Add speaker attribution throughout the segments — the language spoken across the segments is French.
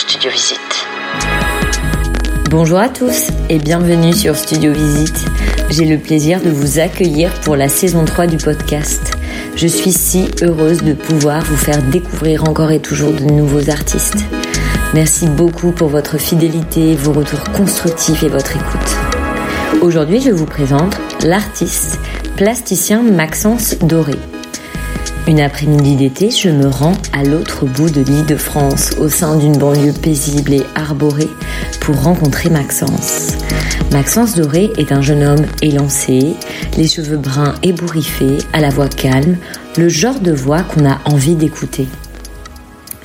Speaker 1: Studio Visite.
Speaker 2: Bonjour à tous et bienvenue sur Studio Visite. J'ai le plaisir de vous accueillir pour la saison 3 du podcast. Je suis si heureuse de pouvoir vous faire découvrir encore et toujours de nouveaux artistes. Merci beaucoup pour votre fidélité, vos retours constructifs et votre écoute. Aujourd'hui, je vous présente l'artiste plasticien Maxence Doré. Une après-midi d'été, je me rends à l'autre bout de l'île de France, au sein d'une banlieue paisible et arborée, pour rencontrer Maxence. Maxence Doré est un jeune homme élancé, les cheveux bruns ébouriffés, à la voix calme, le genre de voix qu'on a envie d'écouter.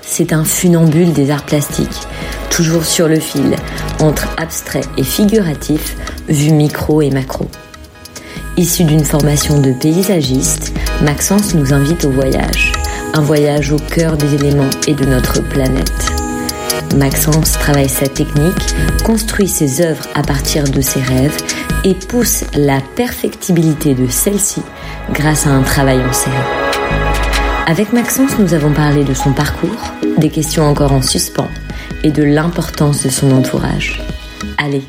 Speaker 2: C'est un funambule des arts plastiques, toujours sur le fil, entre abstrait et figuratif, vu micro et macro. Issu d'une formation de paysagiste, Maxence nous invite au voyage, un voyage au cœur des éléments et de notre planète. Maxence travaille sa technique, construit ses œuvres à partir de ses rêves et pousse la perfectibilité de celle-ci grâce à un travail en série. Avec Maxence, nous avons parlé de son parcours, des questions encore en suspens et de l'importance de son entourage. Allez,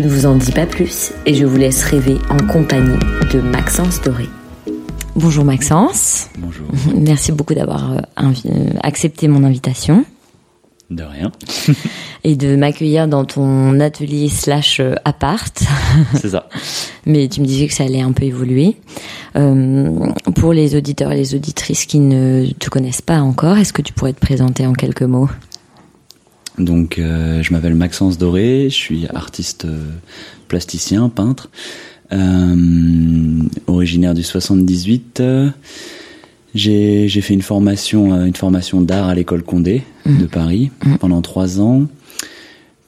Speaker 2: je ne vous en dis pas plus et je vous laisse rêver en compagnie de Maxence Doré. Bonjour Maxence.
Speaker 3: Bonjour.
Speaker 2: Merci beaucoup d'avoir euh, accepté mon invitation.
Speaker 3: De rien.
Speaker 2: et de m'accueillir dans ton atelier slash euh, appart.
Speaker 3: C'est ça.
Speaker 2: Mais tu me disais que ça allait un peu évoluer. Euh, pour les auditeurs et les auditrices qui ne te connaissent pas encore, est-ce que tu pourrais te présenter en quelques mots?
Speaker 3: Donc, euh, je m'appelle Maxence Doré, je suis artiste euh, plasticien, peintre, euh, originaire du 78. J'ai fait une formation, une formation d'art à l'école Condé
Speaker 2: Mmh.
Speaker 3: de Paris pendant trois ans.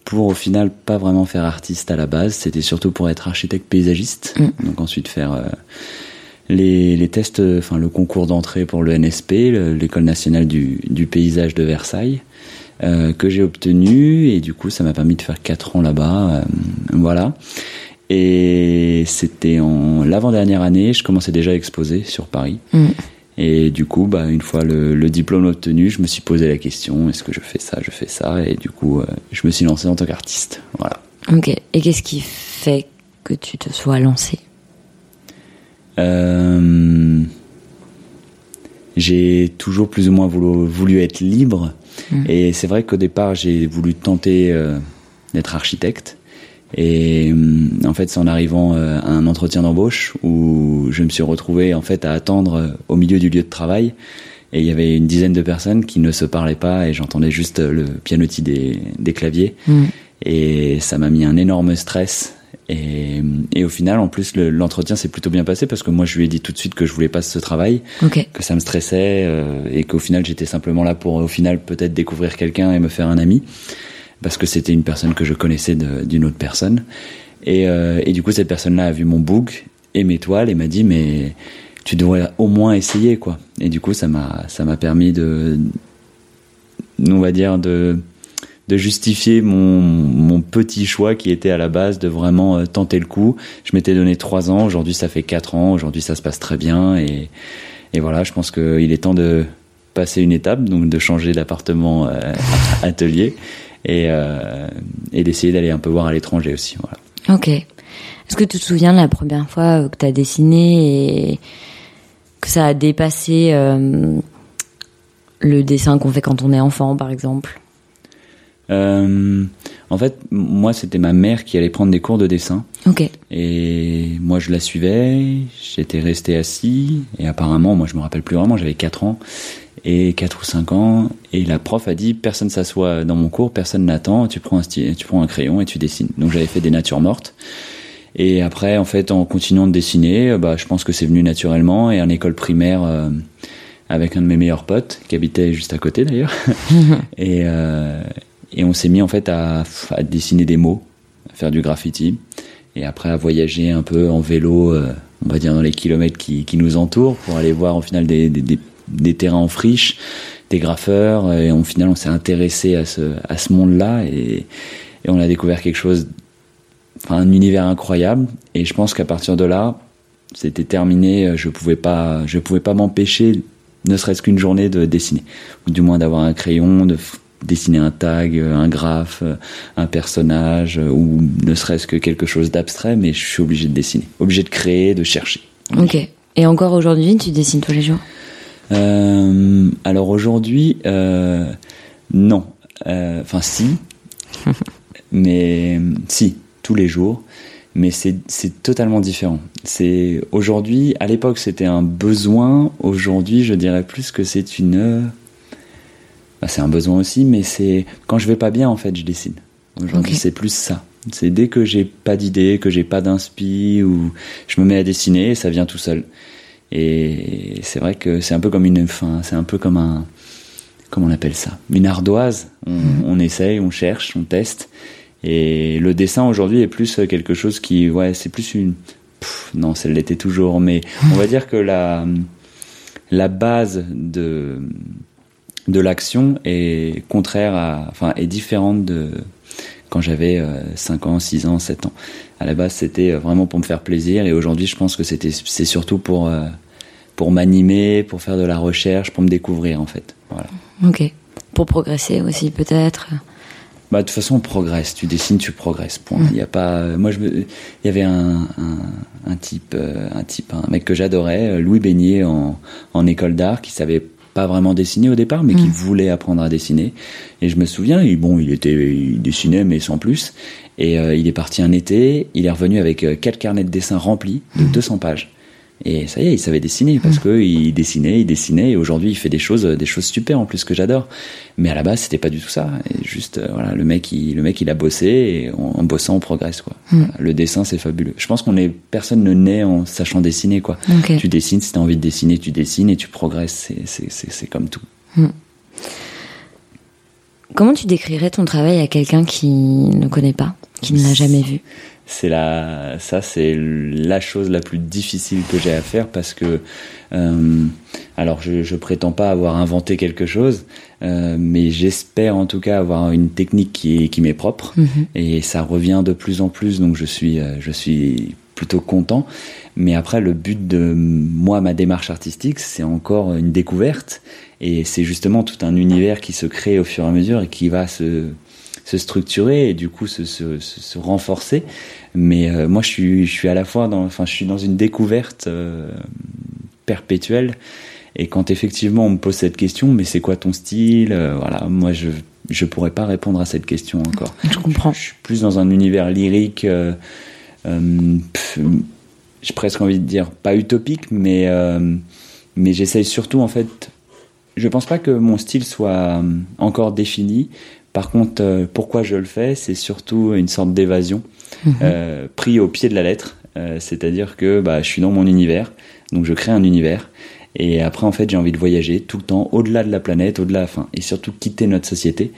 Speaker 3: Pour au final pas vraiment faire artiste à la base, c'était surtout pour être architecte paysagiste.
Speaker 2: Mm.
Speaker 3: Donc ensuite faire euh, les, les tests, euh, enfin le concours d'entrée pour le NSP, le- l'école nationale du, du paysage de Versailles, euh, que j'ai obtenu et du coup ça m'a permis de faire quatre ans là-bas, euh, voilà. Et c'était en l'avant-dernière année, je commençais déjà à exposer sur Paris.
Speaker 2: Mm.
Speaker 3: Et du coup, bah, une fois le, le diplôme obtenu, je me suis posé la question est-ce que je fais ça, je fais ça Et du coup, euh, je me suis lancé en tant qu'artiste. Voilà.
Speaker 2: Ok. Et qu'est-ce qui fait que tu te sois lancé?
Speaker 3: Euh, j'ai toujours plus ou moins voulu, voulu être libre.
Speaker 2: Mhm.
Speaker 3: Et c'est vrai qu'au départ, j'ai voulu tenter euh, d'être architecte. Et hum, en fait, c'est en arrivant euh, à un entretien d'embauche où je me suis retrouvé en fait à attendre euh, au milieu du lieu de travail. Et il y avait une dizaine de personnes qui ne se parlaient pas et j'entendais juste le pianotis des, des claviers.
Speaker 2: Mm.
Speaker 3: Et ça m'a mis un énorme stress. Et, et au final, en plus, le- l'entretien s'est plutôt bien passé parce que moi, je lui ai dit tout de suite que je voulais pas ce travail, que ça me stressait euh, et qu'au final, j'étais simplement là pour, au final, peut-être découvrir quelqu'un et me faire un ami parce que c'était une personne que je connaissais d'une autre personne. Et, euh, et du coup, cette personne-là a vu mon book et mes toiles et m'a dit mais tu devrais au moins essayer quoi. Et du coup, ça m'a ça m'a permis de on va dire de de justifier mon, mon petit choix qui était à la base de vraiment euh, tenter le coup. Je m'étais donné trois ans, aujourd'hui ça fait quatre ans, aujourd'hui ça se passe très bien et, et voilà, je pense qu'il est temps de passer une étape, donc de changer d'appartement euh, atelier et, euh, et d'essayer d'aller un peu voir à l'étranger aussi. Voilà.
Speaker 2: Ok. Est-ce que tu te souviens de la première fois euh, que tu as dessiné et que ça a dépassé le dessin qu'on fait quand on est enfant, par exemple?
Speaker 3: Euh, en fait, moi, c'était ma mère qui allait prendre des cours de dessin.
Speaker 2: Ok.
Speaker 3: Et moi, je la suivais. J'étais resté assis. Et apparemment, moi, je me rappelle plus vraiment. J'avais 4 ans et 4 ou 5 ans. Et la prof a dit personne s'assoit dans mon cours, personne n'attend. Tu prends un tu prends un crayon et tu dessines. Donc, j'avais fait des natures mortes. Et après, en fait, en continuant de dessiner, bah, je pense que c'est venu naturellement. Et en école primaire, euh, avec un de mes meilleurs potes, qui habitait juste à côté d'ailleurs. et, euh, et on s'est mis en fait à, à, dessiner des mots, à faire du graffiti. Et après, à voyager un peu en vélo, euh, on va dire dans les kilomètres qui, qui, nous entourent, pour aller voir au final des, des, des, terrains en friche, des graffeurs. Et au final, on s'est intéressé à ce, à ce monde-là. Et, et on a découvert quelque chose enfin un univers incroyable et je pense qu'à partir de là c'était terminé je pouvais pas je pouvais pas m'empêcher ne serait-ce qu'une journée de dessiner ou du moins d'avoir un crayon de dessiner un tag un graphe un personnage ou ne serait-ce que quelque chose d'abstrait mais je suis obligé de dessiner. Obligé de créer de chercher.
Speaker 2: Ok. Et encore aujourd'hui tu dessines tous les jours?
Speaker 3: Euh, alors aujourd'hui euh, non. Enfin euh, si. Mais si tous les jours, mais c'est totalement différent. C'est aujourd'hui, à l'époque c'était un besoin, aujourd'hui je dirais plus que c'est une, bah, c'est un besoin aussi, mais c'est quand je vais pas bien en fait je dessine. Aujourd'hui okay. c'est plus ça. C'est dès que j'ai pas d'idée, que j'ai pas d'inspi ou je me mets à dessiner et ça vient tout seul. Et c'est vrai que c'est un peu comme une fin, c'est un peu comme un comment on appelle ça, une ardoise. On, mmh. on essaye, on cherche, on teste. Et le dessin aujourd'hui est plus quelque chose qui, ouais, c'est plus une. Pff, non, ça l'était toujours, mais on va dire que la la base de de l'action est contraire à, enfin, est différente de quand j'avais 5 ans, 6 ans, 7 ans. À la base, c'était vraiment pour me faire plaisir, et aujourd'hui, je pense que c'était, c'est surtout pour pour m'animer, pour faire de la recherche, pour me découvrir en fait. Voilà.
Speaker 2: Ok. Pour progresser aussi peut-être.
Speaker 3: Bah, de toute façon, on progresse. Tu dessines, tu progresses. Point. Il mmh. y a pas. Moi, je me... il y avait un, un, un type, euh, un type, un mec que j'adorais, Louis Beignet en, en école d'art, qui savait pas vraiment dessiner au départ, mais mmh. qui voulait apprendre à dessiner. Et je me souviens, il, bon, il était, il dessinait, mais sans plus. Et euh, il est parti un été. Il est revenu avec euh, quatre carnets de dessin remplis de mmh. 200 pages. Et ça y est, il savait dessiner parce que il dessinait, il dessinait. Et aujourd'hui, il fait des choses, des choses super en plus que j'adore. Mais à la base, c'était pas du tout ça. Et juste, euh, voilà, le mec, il, le mec, il a bossé et en, en bossant, on progresse quoi. Mm. Le dessin, c'est fabuleux. Je pense qu'on est, personne ne naît en sachant dessiner quoi.
Speaker 2: Okay.
Speaker 3: Tu dessines, si t'as envie de dessiner, tu dessines et tu progresses. C'est, comme tout.
Speaker 2: Mm. Comment tu décrirais ton travail à quelqu'un qui ne connaît pas, qui ne l'a jamais vu?
Speaker 3: C'est la ça c'est la chose la plus difficile que j'ai à faire parce que euh, alors je, je prétends pas avoir inventé quelque chose euh, mais j'espère en tout cas avoir une technique qui est qui m'est propre.
Speaker 2: Mhm.
Speaker 3: et ça revient de plus en plus donc je suis euh, je suis plutôt content. Mais après le but de moi ma démarche artistique c'est encore une découverte. Et c'est justement tout un univers qui se crée au fur et à mesure et qui va se se structurer et du coup se, se, se renforcer. Mais euh, moi, je suis, je suis à la fois dans, enfin, je suis dans une découverte euh, perpétuelle. Et quand effectivement on me pose cette question, mais c'est quoi ton style euh, Voilà, moi je je pourrais pas répondre à cette question encore.
Speaker 2: Je comprends.
Speaker 3: Je, je suis plus dans un univers lyrique. Euh, j'ai presque envie de dire pas utopique, mais mais j'essaye surtout en fait. Je pense pas que mon style soit encore défini. Par contre, euh, pourquoi je le fais, c'est surtout une sorte d'évasion,
Speaker 2: Mhm.
Speaker 3: mmh. euh, pris au pied de la lettre. Euh, C'est-à-dire que bah, je suis dans mon univers, donc je crée un univers. Et après, en fait, j'ai envie de voyager tout le temps, au-delà de la planète, au-delà, enfin, et surtout quitter notre société.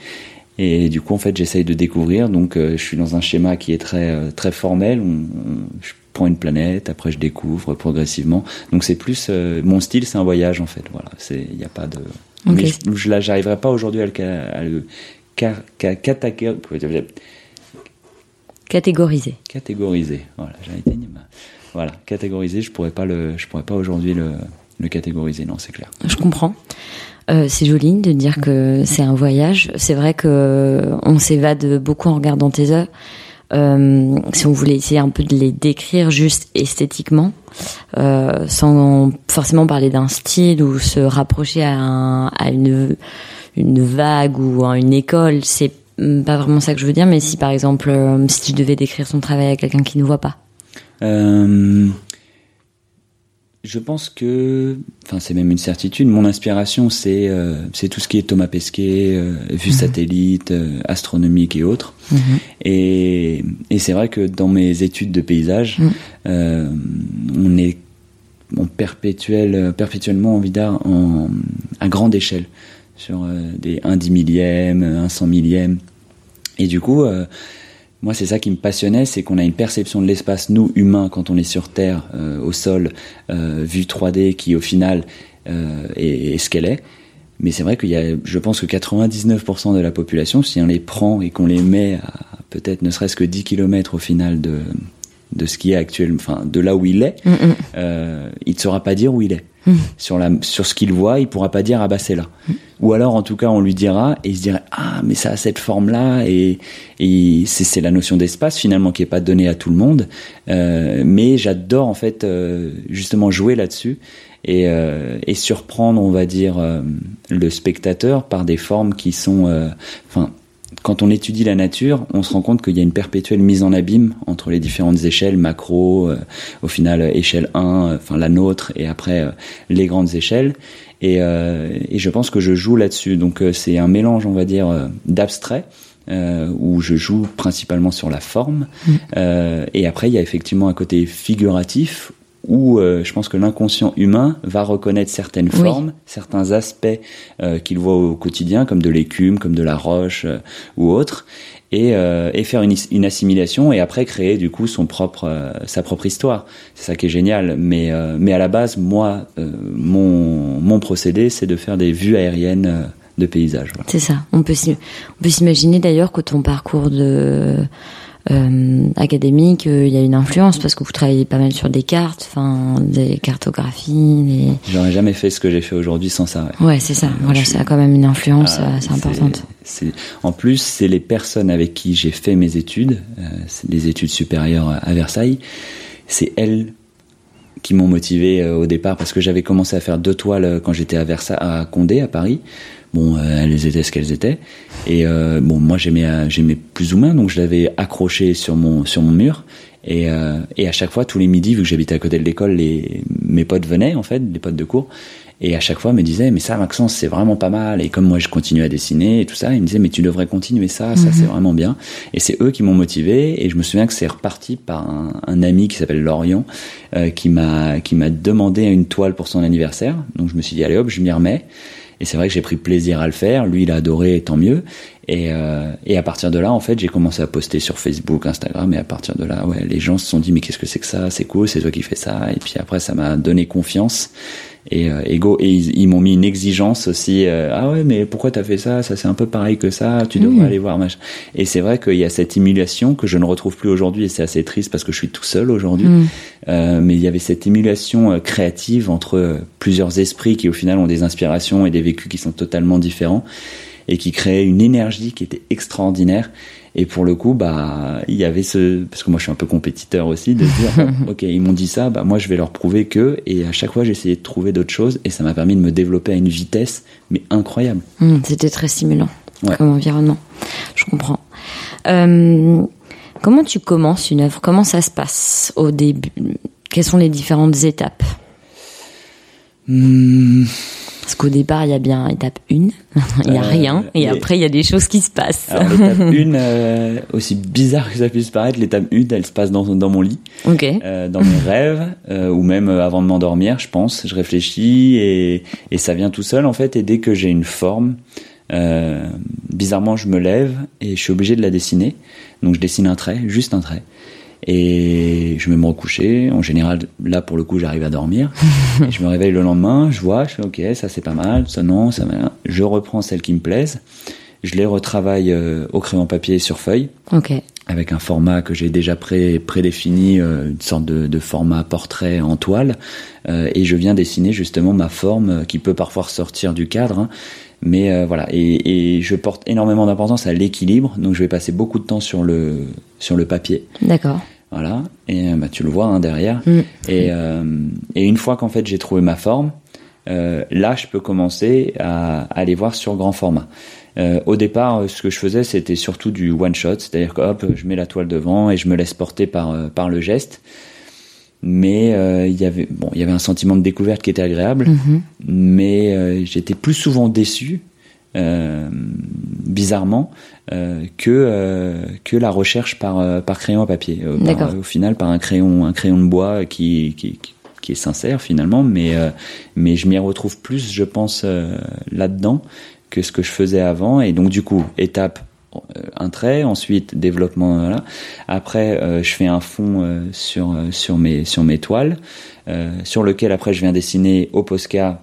Speaker 3: Et du coup, en fait, j'essaye de découvrir. Donc, euh, je suis dans un schéma qui est très euh, très formel. On, on, je prends une planète, après je découvre progressivement. Donc, c'est plus euh, mon style, c'est un voyage en fait. Voilà, c'est il n'y a pas de.
Speaker 2: Okay.
Speaker 3: Mais je, là, j'arriverai pas aujourd'hui à le, à le car, car,
Speaker 2: catégoriser.
Speaker 3: Catégoriser. Voilà, j'ai voilà, catégoriser. Je pourrais pas le, je pourrais pas aujourd'hui le, le catégoriser. Non, c'est clair.
Speaker 2: Je comprends. Euh, c'est joli de dire que c'est un voyage. C'est vrai que on s'évade beaucoup en regardant tes œuvres. Euh, si on voulait essayer un peu de les décrire juste esthétiquement, euh, sans forcément parler d'un style ou se rapprocher à, un, à une, vague ou à une école, c'est pas vraiment ça que je veux dire, mais si par exemple, euh, si tu devais décrire son travail à quelqu'un qui ne voit pas.
Speaker 3: Je pense que, enfin, c'est même une certitude. Mon inspiration, c'est euh, c'est tout ce qui est Thomas Pesquet, euh, vue satellite, euh, astronomique et autres.
Speaker 2: Mhm.
Speaker 3: Et, et c'est vrai que dans mes études de paysage,
Speaker 2: Mhm.
Speaker 3: euh, on est on perpétuel, perpétuellement envie d'art en, à grande échelle, sur des 1 dix millième, un cent millième. Et du coup, moi, c'est ça qui me passionnait, c'est qu'on a une perception de l'espace, nous, humains, quand on est sur Terre, euh, au sol, euh, vue 3D, qui au final euh, est, ce qu'elle est. Mais c'est vrai qu'il y a, je pense que 99% de la population, si on les prend et qu'on les met à peut-être ne serait-ce que 10 km au final de, de ce qui est actuel, enfin de là où il est,
Speaker 2: Hum, hum.
Speaker 3: euh, il ne saura pas dire où il est.
Speaker 2: Mhm.
Speaker 3: Sur, la, sur ce qu'il voit, il pourra pas dire ah bah c'est là. Ou alors en tout cas on lui dira et il se dirait ah mais ça a cette forme là et, et c'est, la notion d'espace finalement qui est pas donnée à tout le monde. Euh, mais j'adore en fait euh, justement jouer là-dessus et, et surprendre on va dire le spectateur par des formes qui sont enfin quand on étudie la nature, on se rend compte qu'il y a une perpétuelle mise en abîme entre les différentes échelles, macro, euh, au final euh, échelle 1, euh, enfin la nôtre, et après euh, les grandes échelles. Et, euh, et je pense que je joue là-dessus. Donc euh, c'est un mélange, on va dire, euh, d'abstrait. euh, où je joue principalement sur la forme Euh, et après il y a effectivement un côté figuratif où euh, je pense que l'inconscient humain va reconnaître certaines
Speaker 2: Oui.
Speaker 3: formes, certains aspects euh, qu'il voit au quotidien, comme de l'écume, comme de la roche euh, ou autre, et, euh, et faire une, assimilation et après créer du coup son propre, euh, sa propre histoire. C'est ça qui est génial. Mais, euh, mais à la base, moi, euh, mon, mon procédé, c'est de faire des vues aériennes de paysages. Voilà.
Speaker 2: C'est ça. On peut s'im- on peut s'imaginer d'ailleurs que ton parcours de euh, académique, euh, il y a une influence parce que vous travaillez pas mal sur des cartes, enfin des cartographies. Des...
Speaker 3: J'aurais jamais fait ce que j'ai fait aujourd'hui sans ça. ouais.
Speaker 2: Ouais, c'est ça. Voilà,
Speaker 3: je suis-
Speaker 2: ça a quand même une influence
Speaker 3: Ah,
Speaker 2: assez importante.
Speaker 3: c'est- En plus, c'est les personnes avec qui j'ai fait mes études, euh, c'est des études supérieures à Versailles, c'est elles qui m'ont motivé euh, au départ parce que j'avais commencé à faire deux toiles euh, quand j'étais à Versailles, à Condé, à Paris. Bon, euh, elles étaient ce qu'elles étaient. Et euh, bon, moi j'aimais, j'aimais plus ou moins, donc je l'avais accroché sur mon sur mon mur. Et, euh, et à chaque fois, tous les midis, vu que j'habitais à côté de l'école, les mes potes venaient en fait, les potes de cours. Et à chaque fois, me disaient, mais ça, Maxence, c'est vraiment pas mal. Et comme moi, je continuais à dessiner et tout ça, ils me disaient, mais tu devrais continuer ça, ça, c'est vraiment bien. Et c'est eux qui m'ont motivé. Et je me souviens que c'est reparti par un, un ami qui s'appelle Lorient, euh, qui m'a qui m'a demandé une toile pour son anniversaire. Donc je me suis dit, allez hop, je m'y remets. Et c'est vrai que j'ai pris plaisir à le faire. Lui, il a adoré, tant mieux. Et, euh, et à partir de là, en fait, j'ai commencé à poster sur Facebook, Instagram. Et à partir de là, ouais, les gens se sont dit, mais qu'est-ce que c'est que ça? C'est cool, c'est toi qui fais ça. Et puis après, ça m'a donné confiance. Et, euh, et go, et ils, ils m'ont mis une exigence aussi. euh, ah ouais, mais pourquoi t'as fait ça? Ça c'est un peu pareil que ça. Tu devrais aller voir. Machin. Et c'est vrai qu'il y a cette émulation que je ne retrouve plus aujourd'hui. Et c'est assez triste parce que je suis tout seul aujourd'hui.
Speaker 2: Mm.
Speaker 3: Euh, mais il y avait cette émulation euh, créative entre plusieurs esprits qui au final ont des inspirations et des vécus qui sont totalement différents et qui créaient une énergie qui était extraordinaire. Et pour le coup, bah, il y avait ce, parce que moi je suis un peu compétiteur aussi, de dire, bon, ok, ils m'ont dit ça, bah moi je vais leur prouver que, et à chaque fois j'essayais de trouver d'autres choses, et ça m'a permis de me développer à une vitesse, mais incroyable.
Speaker 2: Hum, C'était très stimulant
Speaker 3: Ouais.
Speaker 2: comme environnement. Je comprends. Euh, comment tu commences une œuvre? Comment ça se passe au début? Quelles sont les différentes étapes?
Speaker 3: Hmm,
Speaker 2: Parce qu'au départ, il y a bien étape 1, il y a
Speaker 3: Euh,
Speaker 2: rien, et
Speaker 3: et-
Speaker 2: après, il y a des choses qui se passent.
Speaker 3: L'étape 1, aussi bizarre que ça puisse paraître, l'étape 1, elle se passe dans, dans mon lit. euh, dans mes rêves euh, ou même euh, avant de m'endormir, je pense. Je réfléchis et, et ça vient tout seul en fait. Et dès que j'ai une forme, euh, bizarrement, je me lève et je suis obligé de la dessiner. Donc je dessine un trait, juste un trait. Et je vais me recoucher. En général, là pour le coup, j'arrive à dormir. Et je me réveille le lendemain, je vois, je fais ok, ça c'est pas mal, ça non, ça va. Je reprends celles qui me plaisent. Je les retravaille euh, au crayon papier sur feuille
Speaker 2: Ok.
Speaker 3: avec un format que j'ai déjà pré prédéfini, euh, une sorte de, de format portrait en toile, euh, et je viens dessiner justement ma forme qui peut parfois ressortir du cadre, hein. Mais euh, voilà, et, et je porte énormément d'importance à l'équilibre, donc je vais passer beaucoup de temps sur le sur le papier,
Speaker 2: D'accord.
Speaker 3: voilà, et euh, bah, tu le vois hein, derrière,
Speaker 2: Mm.
Speaker 3: et, euh, et une fois qu'en fait j'ai trouvé ma forme, euh, là je peux commencer à, à aller voir sur grand format. Euh, au départ, euh, ce que je faisais, c'était surtout du one shot, c'est-à-dire que hop, je mets la toile devant et je me laisse porter par euh, par le geste. Mais euh, il y avait bon, il y avait un sentiment de découverte qui était agréable,
Speaker 2: Mhm.
Speaker 3: mais euh, j'étais plus souvent déçu, euh, bizarrement, que que la recherche par par crayon à papier. Par- au final, par un crayon un crayon de bois qui qui, qui- est sincère finalement, mais mais je m'y retrouve plus, je pense, euh, là-dedans que ce que je faisais avant. Et donc du coup, étape un trait, ensuite développement. Voilà. Après, euh, je fais un fond euh, sur euh, sur mes sur mes toiles, euh, sur lequel après je viens dessiner au Posca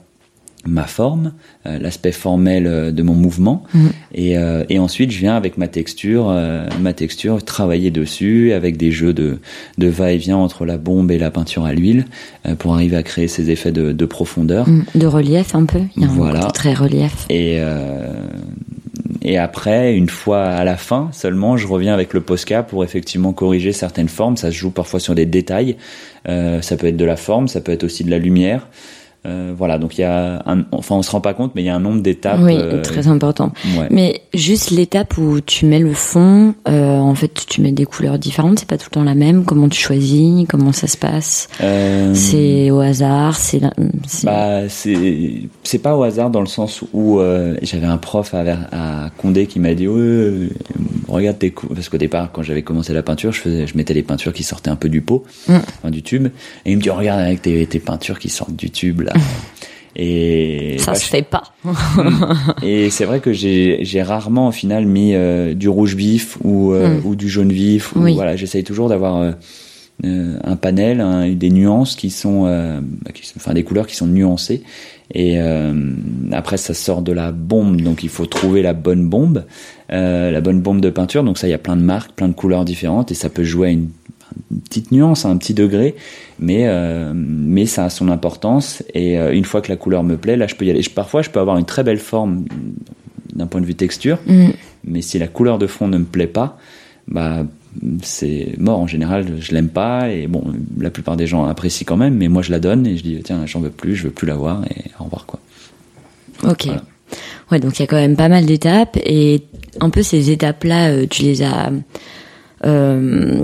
Speaker 3: ma forme, euh, l'aspect formel euh, de mon mouvement,
Speaker 2: Mhm.
Speaker 3: et, euh, et ensuite je viens avec ma texture, euh, ma texture, travailler dessus avec des jeux de, de va-et-vient entre la bombe et la peinture à l'huile euh, pour arriver à créer ces effets de, de profondeur.
Speaker 2: Mm. De relief un peu. Il y a un
Speaker 3: Voilà.
Speaker 2: côté très relief.
Speaker 3: Et, euh, et après, une fois à la fin seulement, je reviens avec le Posca pour effectivement corriger certaines formes. Ça se joue parfois sur des détails. Euh, ça peut être de la forme, ça peut être aussi de la lumière. Euh, voilà, donc il y a un, enfin on se rend pas compte, mais il y a un nombre d'étapes.
Speaker 2: Oui,
Speaker 3: euh,
Speaker 2: très important.
Speaker 3: ouais.
Speaker 2: Mais juste l'étape où tu mets le fond, euh, en fait, tu mets des couleurs différentes, c'est pas tout le temps la même. Comment tu choisis Comment ça se passe?
Speaker 3: Euh,
Speaker 2: C'est au hasard C'est
Speaker 3: Bah, c'est c'est pas au hasard dans le sens où euh, j'avais un prof à, à Condé qui m'a dit ouais, regarde tes cou parce qu'au départ quand j'avais commencé la peinture je faisais je mettais les peintures qui sortaient un peu du pot
Speaker 2: Mm.
Speaker 3: enfin, du tube et il me dit regarde avec tes, tes peintures qui sortent du tube là et
Speaker 2: ça
Speaker 3: bah,
Speaker 2: se fait pas.
Speaker 3: et c'est vrai que j'ai rarement au final mis euh, du rouge vif ou euh,
Speaker 2: Mm.
Speaker 3: ou du jaune vif ou
Speaker 2: Oui.
Speaker 3: voilà j'essaye toujours d'avoir euh, un panel un- des nuances qui sont bah, qui sont- enfin des couleurs qui sont nuancées et après ça sort de la bombe donc il faut trouver la bonne bombe la bonne bombe de peinture donc ça il y a plein de marques plein de couleurs différentes et ça peut jouer à une, une petite nuance un petit degré mais euh, mais ça a son importance et euh, une fois que la couleur me plaît là je peux y aller Je- parfois je peux avoir une très belle forme d'un point de vue texture
Speaker 2: Mm.
Speaker 3: mais si la couleur de fond ne me plaît pas bah c'est mort en général je l'aime pas et bon la plupart des gens apprécient quand même mais moi je la donne et je dis tiens j'en veux plus je veux plus la voir et au revoir quoi
Speaker 2: Ok.
Speaker 3: Voilà.
Speaker 2: Ouais, donc il y a quand même pas mal d'étapes et un peu ces étapes-là, euh, tu les as euh,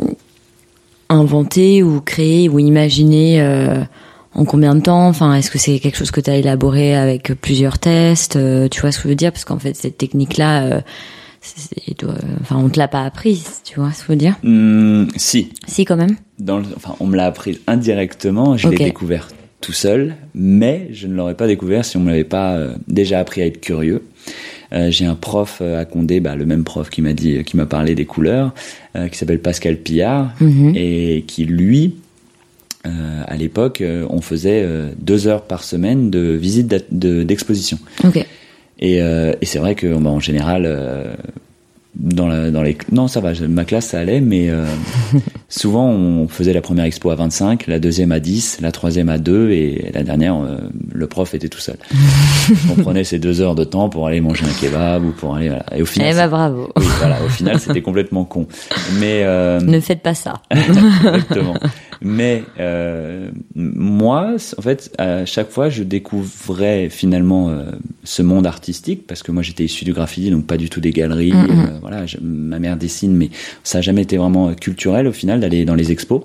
Speaker 2: inventées ou créées ou imaginées euh, en combien de temps? Enfin, est-ce que c'est quelque chose que tu as élaboré avec plusieurs tests? Euh, Tu vois ce que je veux dire? Parce qu'en fait, cette technique-là, euh, enfin, on te l'a pas apprise, tu vois ce que je veux dire?
Speaker 3: Hum, si.
Speaker 2: Si, quand même.
Speaker 3: dans le- enfin on me l'a appris indirectement je l'ai découvert tout seul mais je ne l'aurais pas découvert si on me l'avait pas euh, déjà appris à être curieux Euh, j'ai un prof euh, à Condé, bah, le même prof qui m'a dit, qui m'a parlé des couleurs, euh, qui s'appelle Pascal Pillard,
Speaker 2: Mhm.
Speaker 3: et qui lui, euh, à l'époque, euh, on faisait euh, deux heures par semaine de visite d'exposition. Et, euh, et c'est vrai que, bah, en général, euh, dans, la, dans les non ça va, ma classe ça allait, mais euh, souvent on faisait la première expo à 25, la deuxième à 10, la troisième à 2 et la dernière euh, le prof était tout seul. on prenait ces deux heures de temps pour aller manger un kebab ou pour aller voilà. Et au final,
Speaker 2: Eh bah bravo.
Speaker 3: oui, voilà, au final c'était complètement con. Mais euh,
Speaker 2: Ne faites pas ça.
Speaker 3: Exactement. Mais euh, moi, en fait, à chaque fois, je découvrais finalement euh, ce monde artistique parce que moi, j'étais issu du graffiti, donc pas du tout des galeries.
Speaker 2: Mm,
Speaker 3: euh, voilà, je- ma mère dessine, mais ça a jamais été vraiment culturel au final d'aller dans les expos.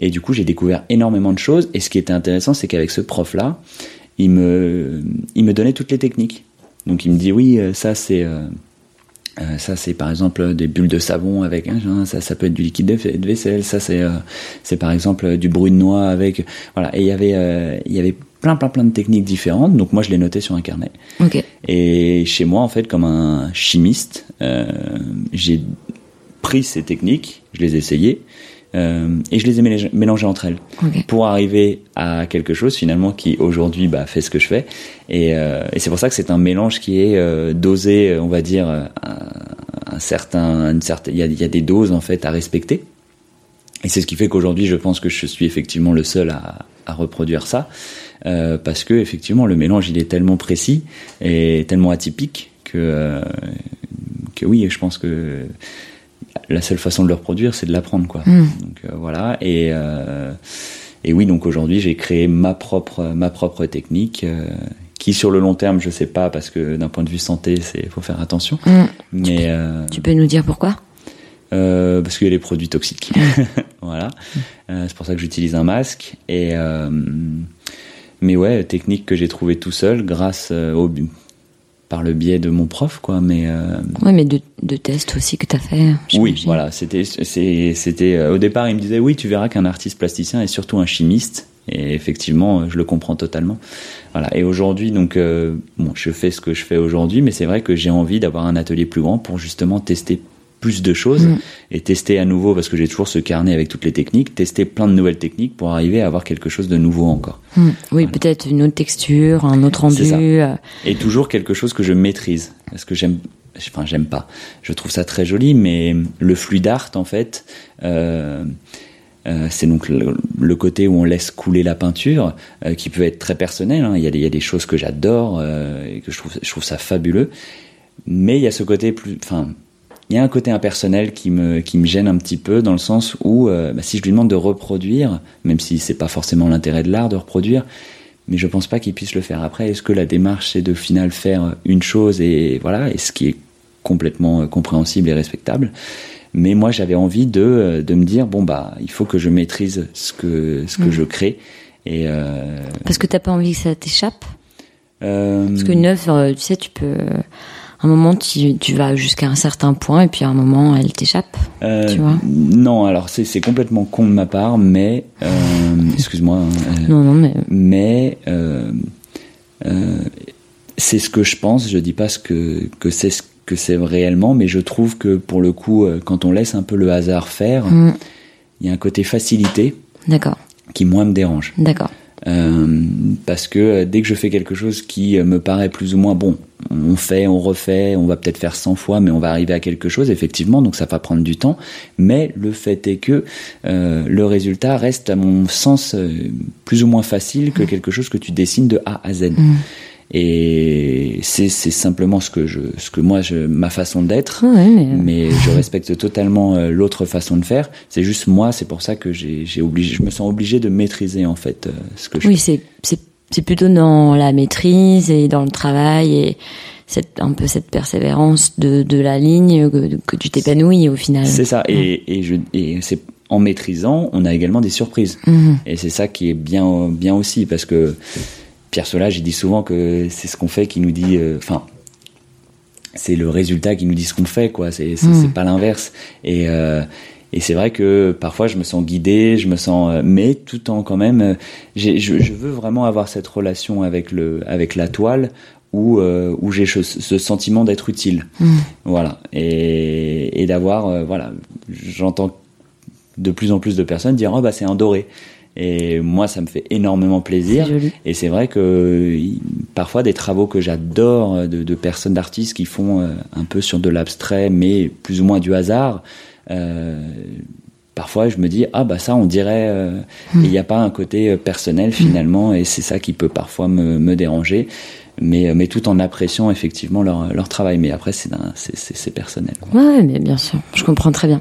Speaker 3: Et du coup, j'ai découvert énormément de choses. Et ce qui était intéressant, c'est qu'avec ce prof-là, il me, il me donnait toutes les techniques. Donc, il me dit, oui, euh, ça, c'est, euh, euh, ça, c'est par exemple des bulles de savon avec, hein, genre, ça, ça peut être du liquide de vaisselle. Ça, c'est, euh, c'est par exemple du bruit de noix avec, voilà. Et il y avait, euh, il y avait plein, plein, plein de techniques différentes. Donc, moi, je les notais sur un carnet. Et chez moi, en fait, comme un chimiste, j'ai pris ces techniques, je les ai essayées, euh, et je les ai mélangées, entre elles pour arriver à quelque chose finalement qui aujourd'hui bah, fait ce que je fais. Et, euh, et c'est pour ça que c'est un mélange qui est euh, dosé, on va dire, euh, un, un certain, une certaine, il y a, il y a des doses en fait à respecter. Et c'est ce qui fait qu'aujourd'hui, je pense que je suis effectivement le seul à, à reproduire ça, euh, parce que effectivement, le mélange il est tellement précis et tellement atypique que euh, que oui, je pense que la seule façon de le reproduire, c'est de l'apprendre, quoi.
Speaker 2: Mm.
Speaker 3: Donc euh, voilà. Et euh, et oui, donc aujourd'hui, j'ai créé ma propre ma propre technique. euh, qui sur le long terme, je sais pas, parce que d'un point de vue santé, c'est faut faire attention.
Speaker 2: Mm.
Speaker 3: Mais
Speaker 2: Tu peux nous dire pourquoi?
Speaker 3: Parce qu'il y a les produits toxiques. voilà. Euh, c'est pour ça que j'utilise un masque. Et mais ouais, technique que j'ai trouvé tout seul grâce au par le biais de mon prof, quoi. Mais euh,
Speaker 2: Oui, mais de, de tests aussi que tu as fait.
Speaker 3: oui, voilà. C'était c'était euh, au départ, il me disait oui, tu verras qu'un artiste plasticien est surtout un chimiste. Et effectivement, euh, je le comprends totalement. Voilà. Et aujourd'hui, donc, euh, bon, je fais ce que je fais aujourd'hui, mais c'est vrai que j'ai envie d'avoir un atelier plus grand pour justement tester plus de choses
Speaker 2: Mm.
Speaker 3: et tester à nouveau parce que j'ai toujours ce carnet avec toutes les techniques, tester plein de nouvelles techniques pour arriver à avoir quelque chose de nouveau encore.
Speaker 2: Mm. Oui, peut-être une autre texture, un autre rendu.
Speaker 3: Ça.
Speaker 2: euh,
Speaker 3: Et toujours quelque chose que je maîtrise. Parce que j'aime, enfin, j'aime pas. Je trouve ça très joli, mais le fluid art, en fait, euh, euh, c'est donc le, le côté où on laisse couler la peinture, euh, qui peut être très personnel. hein. Il, y a des, il y a des choses que j'adore euh, et que je trouve, je trouve ça fabuleux. Mais il y a ce côté plus, enfin, il y a un côté impersonnel qui me, qui me gêne un petit peu dans le sens où, euh, bah, si je lui demande de reproduire, même si c'est pas forcément l'intérêt de l'art de reproduire, mais je pense pas qu'il puisse le faire après. Est-ce que la démarche c'est de final faire une chose et voilà, et ce qui est complètement euh, compréhensible et respectable. Mais moi j'avais envie de, euh, de me dire bon bah il faut que je maîtrise ce que ce que
Speaker 2: Mm.
Speaker 3: je crée et euh,
Speaker 2: Parce que t'as pas envie que ça t'échappe? Parce qu'une œuvre, tu sais, tu peux. Un moment, tu, tu vas jusqu'à un certain point, et puis à un moment, elle t'échappe.
Speaker 3: euh,
Speaker 2: tu vois.
Speaker 3: non alors c'est c'est complètement con de ma part mais euh, excuse-moi hein, euh,
Speaker 2: Non, non, mais.
Speaker 3: mais c'est ce que je pense. Je dis pas ce que que c'est ce que c'est réellement, mais je trouve que pour le coup, quand on laisse un peu le hasard faire,
Speaker 2: Mm.
Speaker 3: il y a un côté facilité
Speaker 2: D'accord,
Speaker 3: qui moi me dérange.
Speaker 2: d'accord.
Speaker 3: Euh, parce que euh, dès que je fais quelque chose qui euh, me paraît plus ou moins bon, on fait, on refait, on va peut-être faire 100 fois, mais on va arriver à quelque chose, effectivement, donc ça va prendre du temps. Mais le fait est que euh, le résultat reste, à mon sens, euh, plus ou moins facile que quelque chose que tu dessines de A à Z.
Speaker 2: Mm.
Speaker 3: Et c'est c'est simplement ce que je, ce que moi, je, ma façon d'être.
Speaker 2: Ouais, mais.
Speaker 3: Mais je respecte totalement euh, l'autre façon de faire. C'est juste moi, c'est pour ça que j'ai j'ai obligé, je me sens obligé de maîtriser en fait euh, ce que je
Speaker 2: Oui, c'est c'est c'est plutôt dans la maîtrise et dans le travail et cette un peu cette persévérance de de la ligne que, que tu t'épanouis au final.
Speaker 3: C'est ça. Et, et, je, et c'est en maîtrisant, on a également des surprises.
Speaker 2: Mhm.
Speaker 3: Et c'est ça qui est bien, bien aussi, parce que Pierre Solage, il dit souvent que c'est ce qu'on fait qui nous dit, euh, enfin, c'est le résultat qui nous dit ce qu'on fait, quoi. C'est
Speaker 2: Mm.
Speaker 3: c'est pas l'inverse. Et euh, et c'est vrai que parfois je me sens guidé, je me sens, euh, mais tout en quand même, je, je veux vraiment avoir cette relation avec le, avec la toile où euh, où j'ai ce, sentiment d'être utile.
Speaker 2: Mm.
Speaker 3: Voilà. Et, et d'avoir, euh, voilà, j'entends de plus en plus de personnes dire, oh bah c'est un doré. Et moi, ça me fait énormément plaisir. Et c'est vrai que parfois des travaux que j'adore euh, de, de personnes, d'artistes qui font euh, un peu sur de l'abstrait, mais plus ou moins du hasard. euh, parfois, je me dis ah bah ça, on dirait. euh,
Speaker 2: Hmm.
Speaker 3: Il n'y a pas un côté personnel finalement, et c'est ça qui peut parfois me, me déranger. Mais, mais tout en appréciant effectivement leur, leur travail. Mais après, c'est personnel. quoi.
Speaker 2: Ouais, mais bien sûr, je comprends très bien.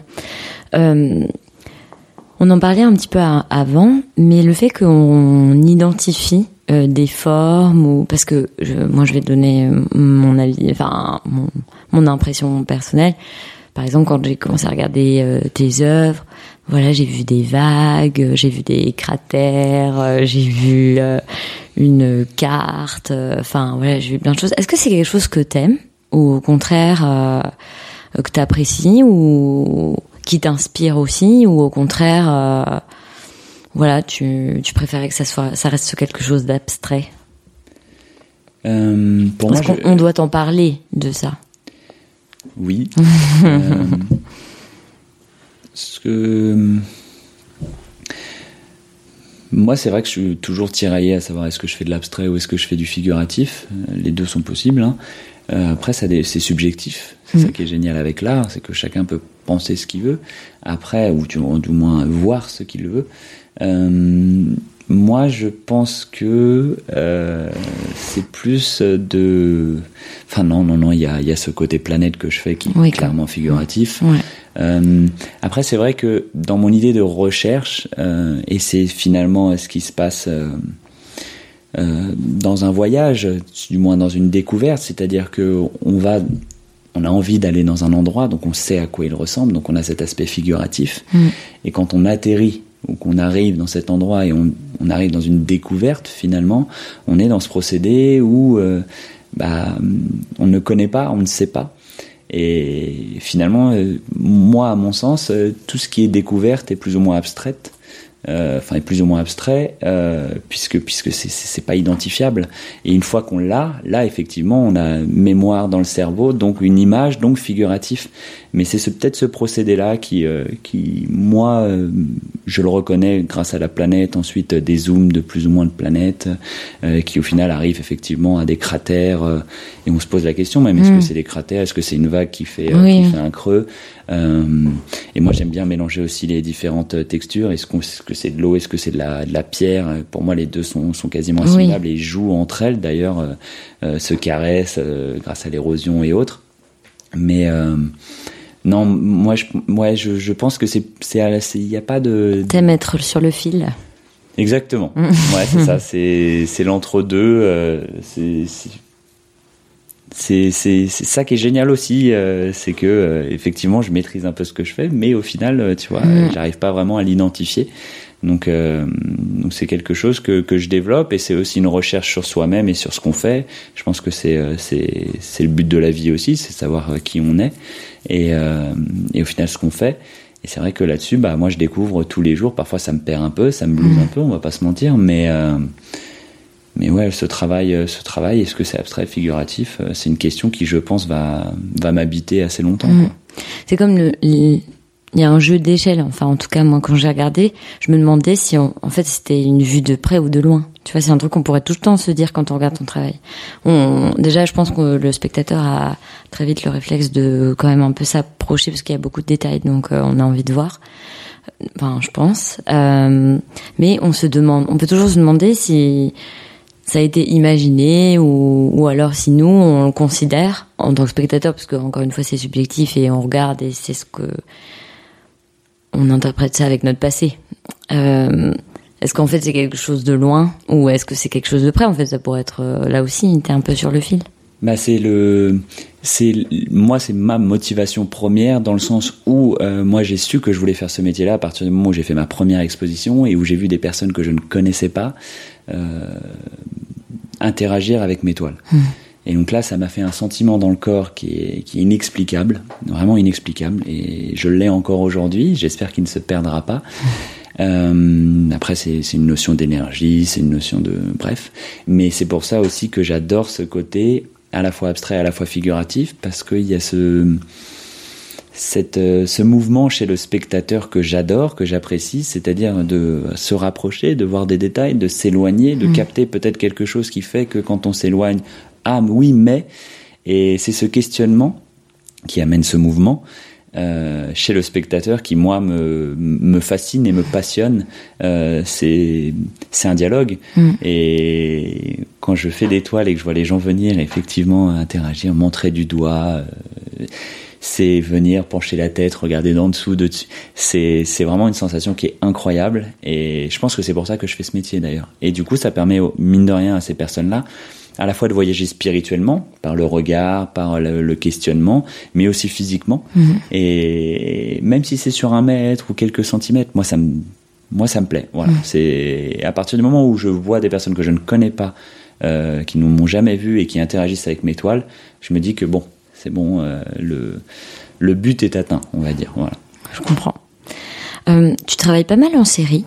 Speaker 2: Euh, on en parlait un petit peu avant, mais le fait qu'on identifie euh, des formes ou parce que je, moi je vais donner mon avis, enfin mon, impression personnelle. Par exemple, quand j'ai commencé à regarder euh, tes œuvres, voilà, j'ai vu des vagues, euh, j'ai vu des cratères, euh, j'ai vu euh, une carte, euh, enfin voilà, j'ai vu plein de choses. Est-ce que c'est quelque chose que t'aimes ou au contraire euh, que t'apprécies ou qui t'inspire aussi ou au contraire euh, voilà, tu, tu préférais que ça soit ça reste quelque chose d'abstrait?
Speaker 3: Euh, pour
Speaker 2: Parce
Speaker 3: moi, je-
Speaker 2: on doit t'en parler de ça.
Speaker 3: Oui. Euh, ce que moi, c'est vrai que je suis toujours tiraillé à savoir est-ce que je fais de l'abstrait ou est-ce que je fais du figuratif. Euh, Les deux sont possibles. hein. Euh, après, c'est subjectif. C'est ça qui est génial avec l'art, c'est que chacun peut penser ce qu'il veut. Après, ou du, moins voir ce qu'il veut. Euh, moi, je pense que euh, c'est plus de. Enfin, non, non, non, il y a, il y a ce côté planète que je fais qui
Speaker 2: Oui,
Speaker 3: est clairement figuratif.
Speaker 2: Ouais.
Speaker 3: Euh, après, c'est vrai que dans mon idée de recherche, euh, et c'est finalement ce qui se passe dans un voyage, du moins dans une découverte, c'est-à-dire que on va on a envie d'aller dans un endroit, donc on sait à quoi il ressemble, donc on a cet aspect figuratif.
Speaker 2: Mm.
Speaker 3: Et quand on atterrit ou qu'on arrive dans cet endroit et on, on, arrive dans une découverte, finalement, on est dans ce procédé où euh, bah, on ne connaît pas, on ne sait pas. Et finalement, euh, moi, à mon sens, euh, tout ce qui est découverte est plus ou moins abstraite. Euh, enfin est plus ou moins abstrait euh, puisque puisque c'est c'est pas identifiable. Et une fois qu'on l'a là effectivement on a mémoire dans le cerveau donc une image donc figuratif mais c'est ce, peut-être ce procédé là qui euh, qui moi euh, je le reconnais grâce à la planète ensuite des zooms de plus ou moins de planètes euh, qui au final arrivent effectivement à des cratères et on se pose la question même est-ce
Speaker 2: Mm.
Speaker 3: que c'est des cratères est-ce que c'est une vague qui fait
Speaker 2: Oui.
Speaker 3: qui fait un creux euh, et moi, j'aime bien mélanger aussi les différentes textures. Est-ce qu'on- est-ce que c'est de l'eau Est-ce que c'est de la, de la pierre Pour moi, les deux sont, sont quasiment
Speaker 2: Oui.
Speaker 3: assimilables et jouent entre elles. D'ailleurs, euh, euh, se caressent euh, grâce à l'érosion et autres. Mais euh, non, moi, je, ouais, je, je pense que c'est, il n'y a pas de.
Speaker 2: T'aimes être sur le fil.
Speaker 3: Exactement. ouais, c'est ça. C'est, c'est l'entre-deux. euh, c'est, c'est, c'est, ça qui est génial aussi, euh, c'est que euh, effectivement, je maîtrise un peu ce que je fais, mais au final, tu vois,
Speaker 2: Mm.
Speaker 3: j'arrive pas vraiment à l'identifier. Donc, euh, donc c'est quelque chose que, que je développe et c'est aussi une recherche sur soi-même et sur ce qu'on fait. Je pense que c'est c'est c'est le but de la vie aussi, c'est savoir qui on est et euh, et au final ce qu'on fait. Et c'est vrai que là-dessus, bah moi je découvre tous les jours. Parfois ça me perd un peu, ça me blouse un peu, on va pas se mentir, mais euh, mais ouais, ce travail, euh, ce travail, est-ce que c'est abstrait, figuratif C'est une question qui, je pense, va va m'habiter assez longtemps.
Speaker 2: Mm. C'est comme le, le- il y a un jeu d'échelle. Enfin, en tout cas, moi, quand j'ai regardé, je me demandais si, on- en fait, c'était une vue de près ou de loin. Tu vois, c'est un truc qu'on pourrait tout le temps se dire quand on regarde ton travail. On, déjà, je pense que le spectateur a très vite le réflexe de quand même un peu s'approcher parce qu'il y a beaucoup de détails, donc euh, on a envie de voir. Enfin, je pense. Euh, mais on se demande, on peut toujours se demander si ça a été imaginé ou, ou alors si nous on le considère en tant que spectateur parce que encore une fois c'est subjectif et on regarde et c'est ce que on interprète ça avec notre passé. Euh, est-ce qu'en fait c'est quelque chose de loin ou est-ce que c'est quelque chose de près? En fait, ça pourrait être euh, là aussi. T'es un peu sur le fil.
Speaker 3: Bah c'est le, c'est moi c'est ma motivation première dans le sens où euh, moi j'ai su que je voulais faire ce métier-là à partir du moment où j'ai fait ma première exposition et où j'ai vu des personnes que je ne connaissais pas euh, interagir avec mes toiles. Et donc là, ça m'a fait un sentiment dans le corps qui est, qui est inexplicable, vraiment inexplicable. Et je l'ai encore aujourd'hui. J'espère qu'il ne se perdra pas. Euh, après, c'est une notion d'énergie, c'est une notion de bref. Mais c'est pour ça aussi que j'adore ce côté à la fois abstrait, à la fois figuratif, parce qu'il y a ce cette, euh, ce mouvement chez le spectateur que j'adore, que j'apprécie, c'est-à-dire de se rapprocher, de voir des détails, de s'éloigner, de capter peut-être quelque chose qui fait que quand on s'éloigne, ah oui, mais, et c'est ce questionnement qui amène ce mouvement. euh, chez le spectateur qui moi me, me fascine et me passionne euh, c'est c'est un dialogue
Speaker 2: Mm.
Speaker 3: et quand je fais des toiles et que je vois les gens venir effectivement interagir montrer du doigt euh, c'est venir pencher la tête, regarder d'en dessous, de dessus. C'est, c'est vraiment une sensation qui est incroyable. Et je pense que c'est pour ça que je fais ce métier d'ailleurs. Et du coup, ça permet, au- mine de rien, à ces personnes-là, à la fois de voyager spirituellement, par le regard, par le, le questionnement, mais aussi physiquement. Et même si c'est sur un mètre ou quelques centimètres, moi, ça me, moi, ça me plaît. Voilà. C'est à partir du moment où je vois des personnes que je ne connais pas, euh, qui ne m'ont jamais vu et qui interagissent avec mes toiles, je me dis que bon, c'est bon, euh, le, le but est atteint, on va dire. Voilà.
Speaker 2: Je comprends. Euh, tu travailles pas mal en série.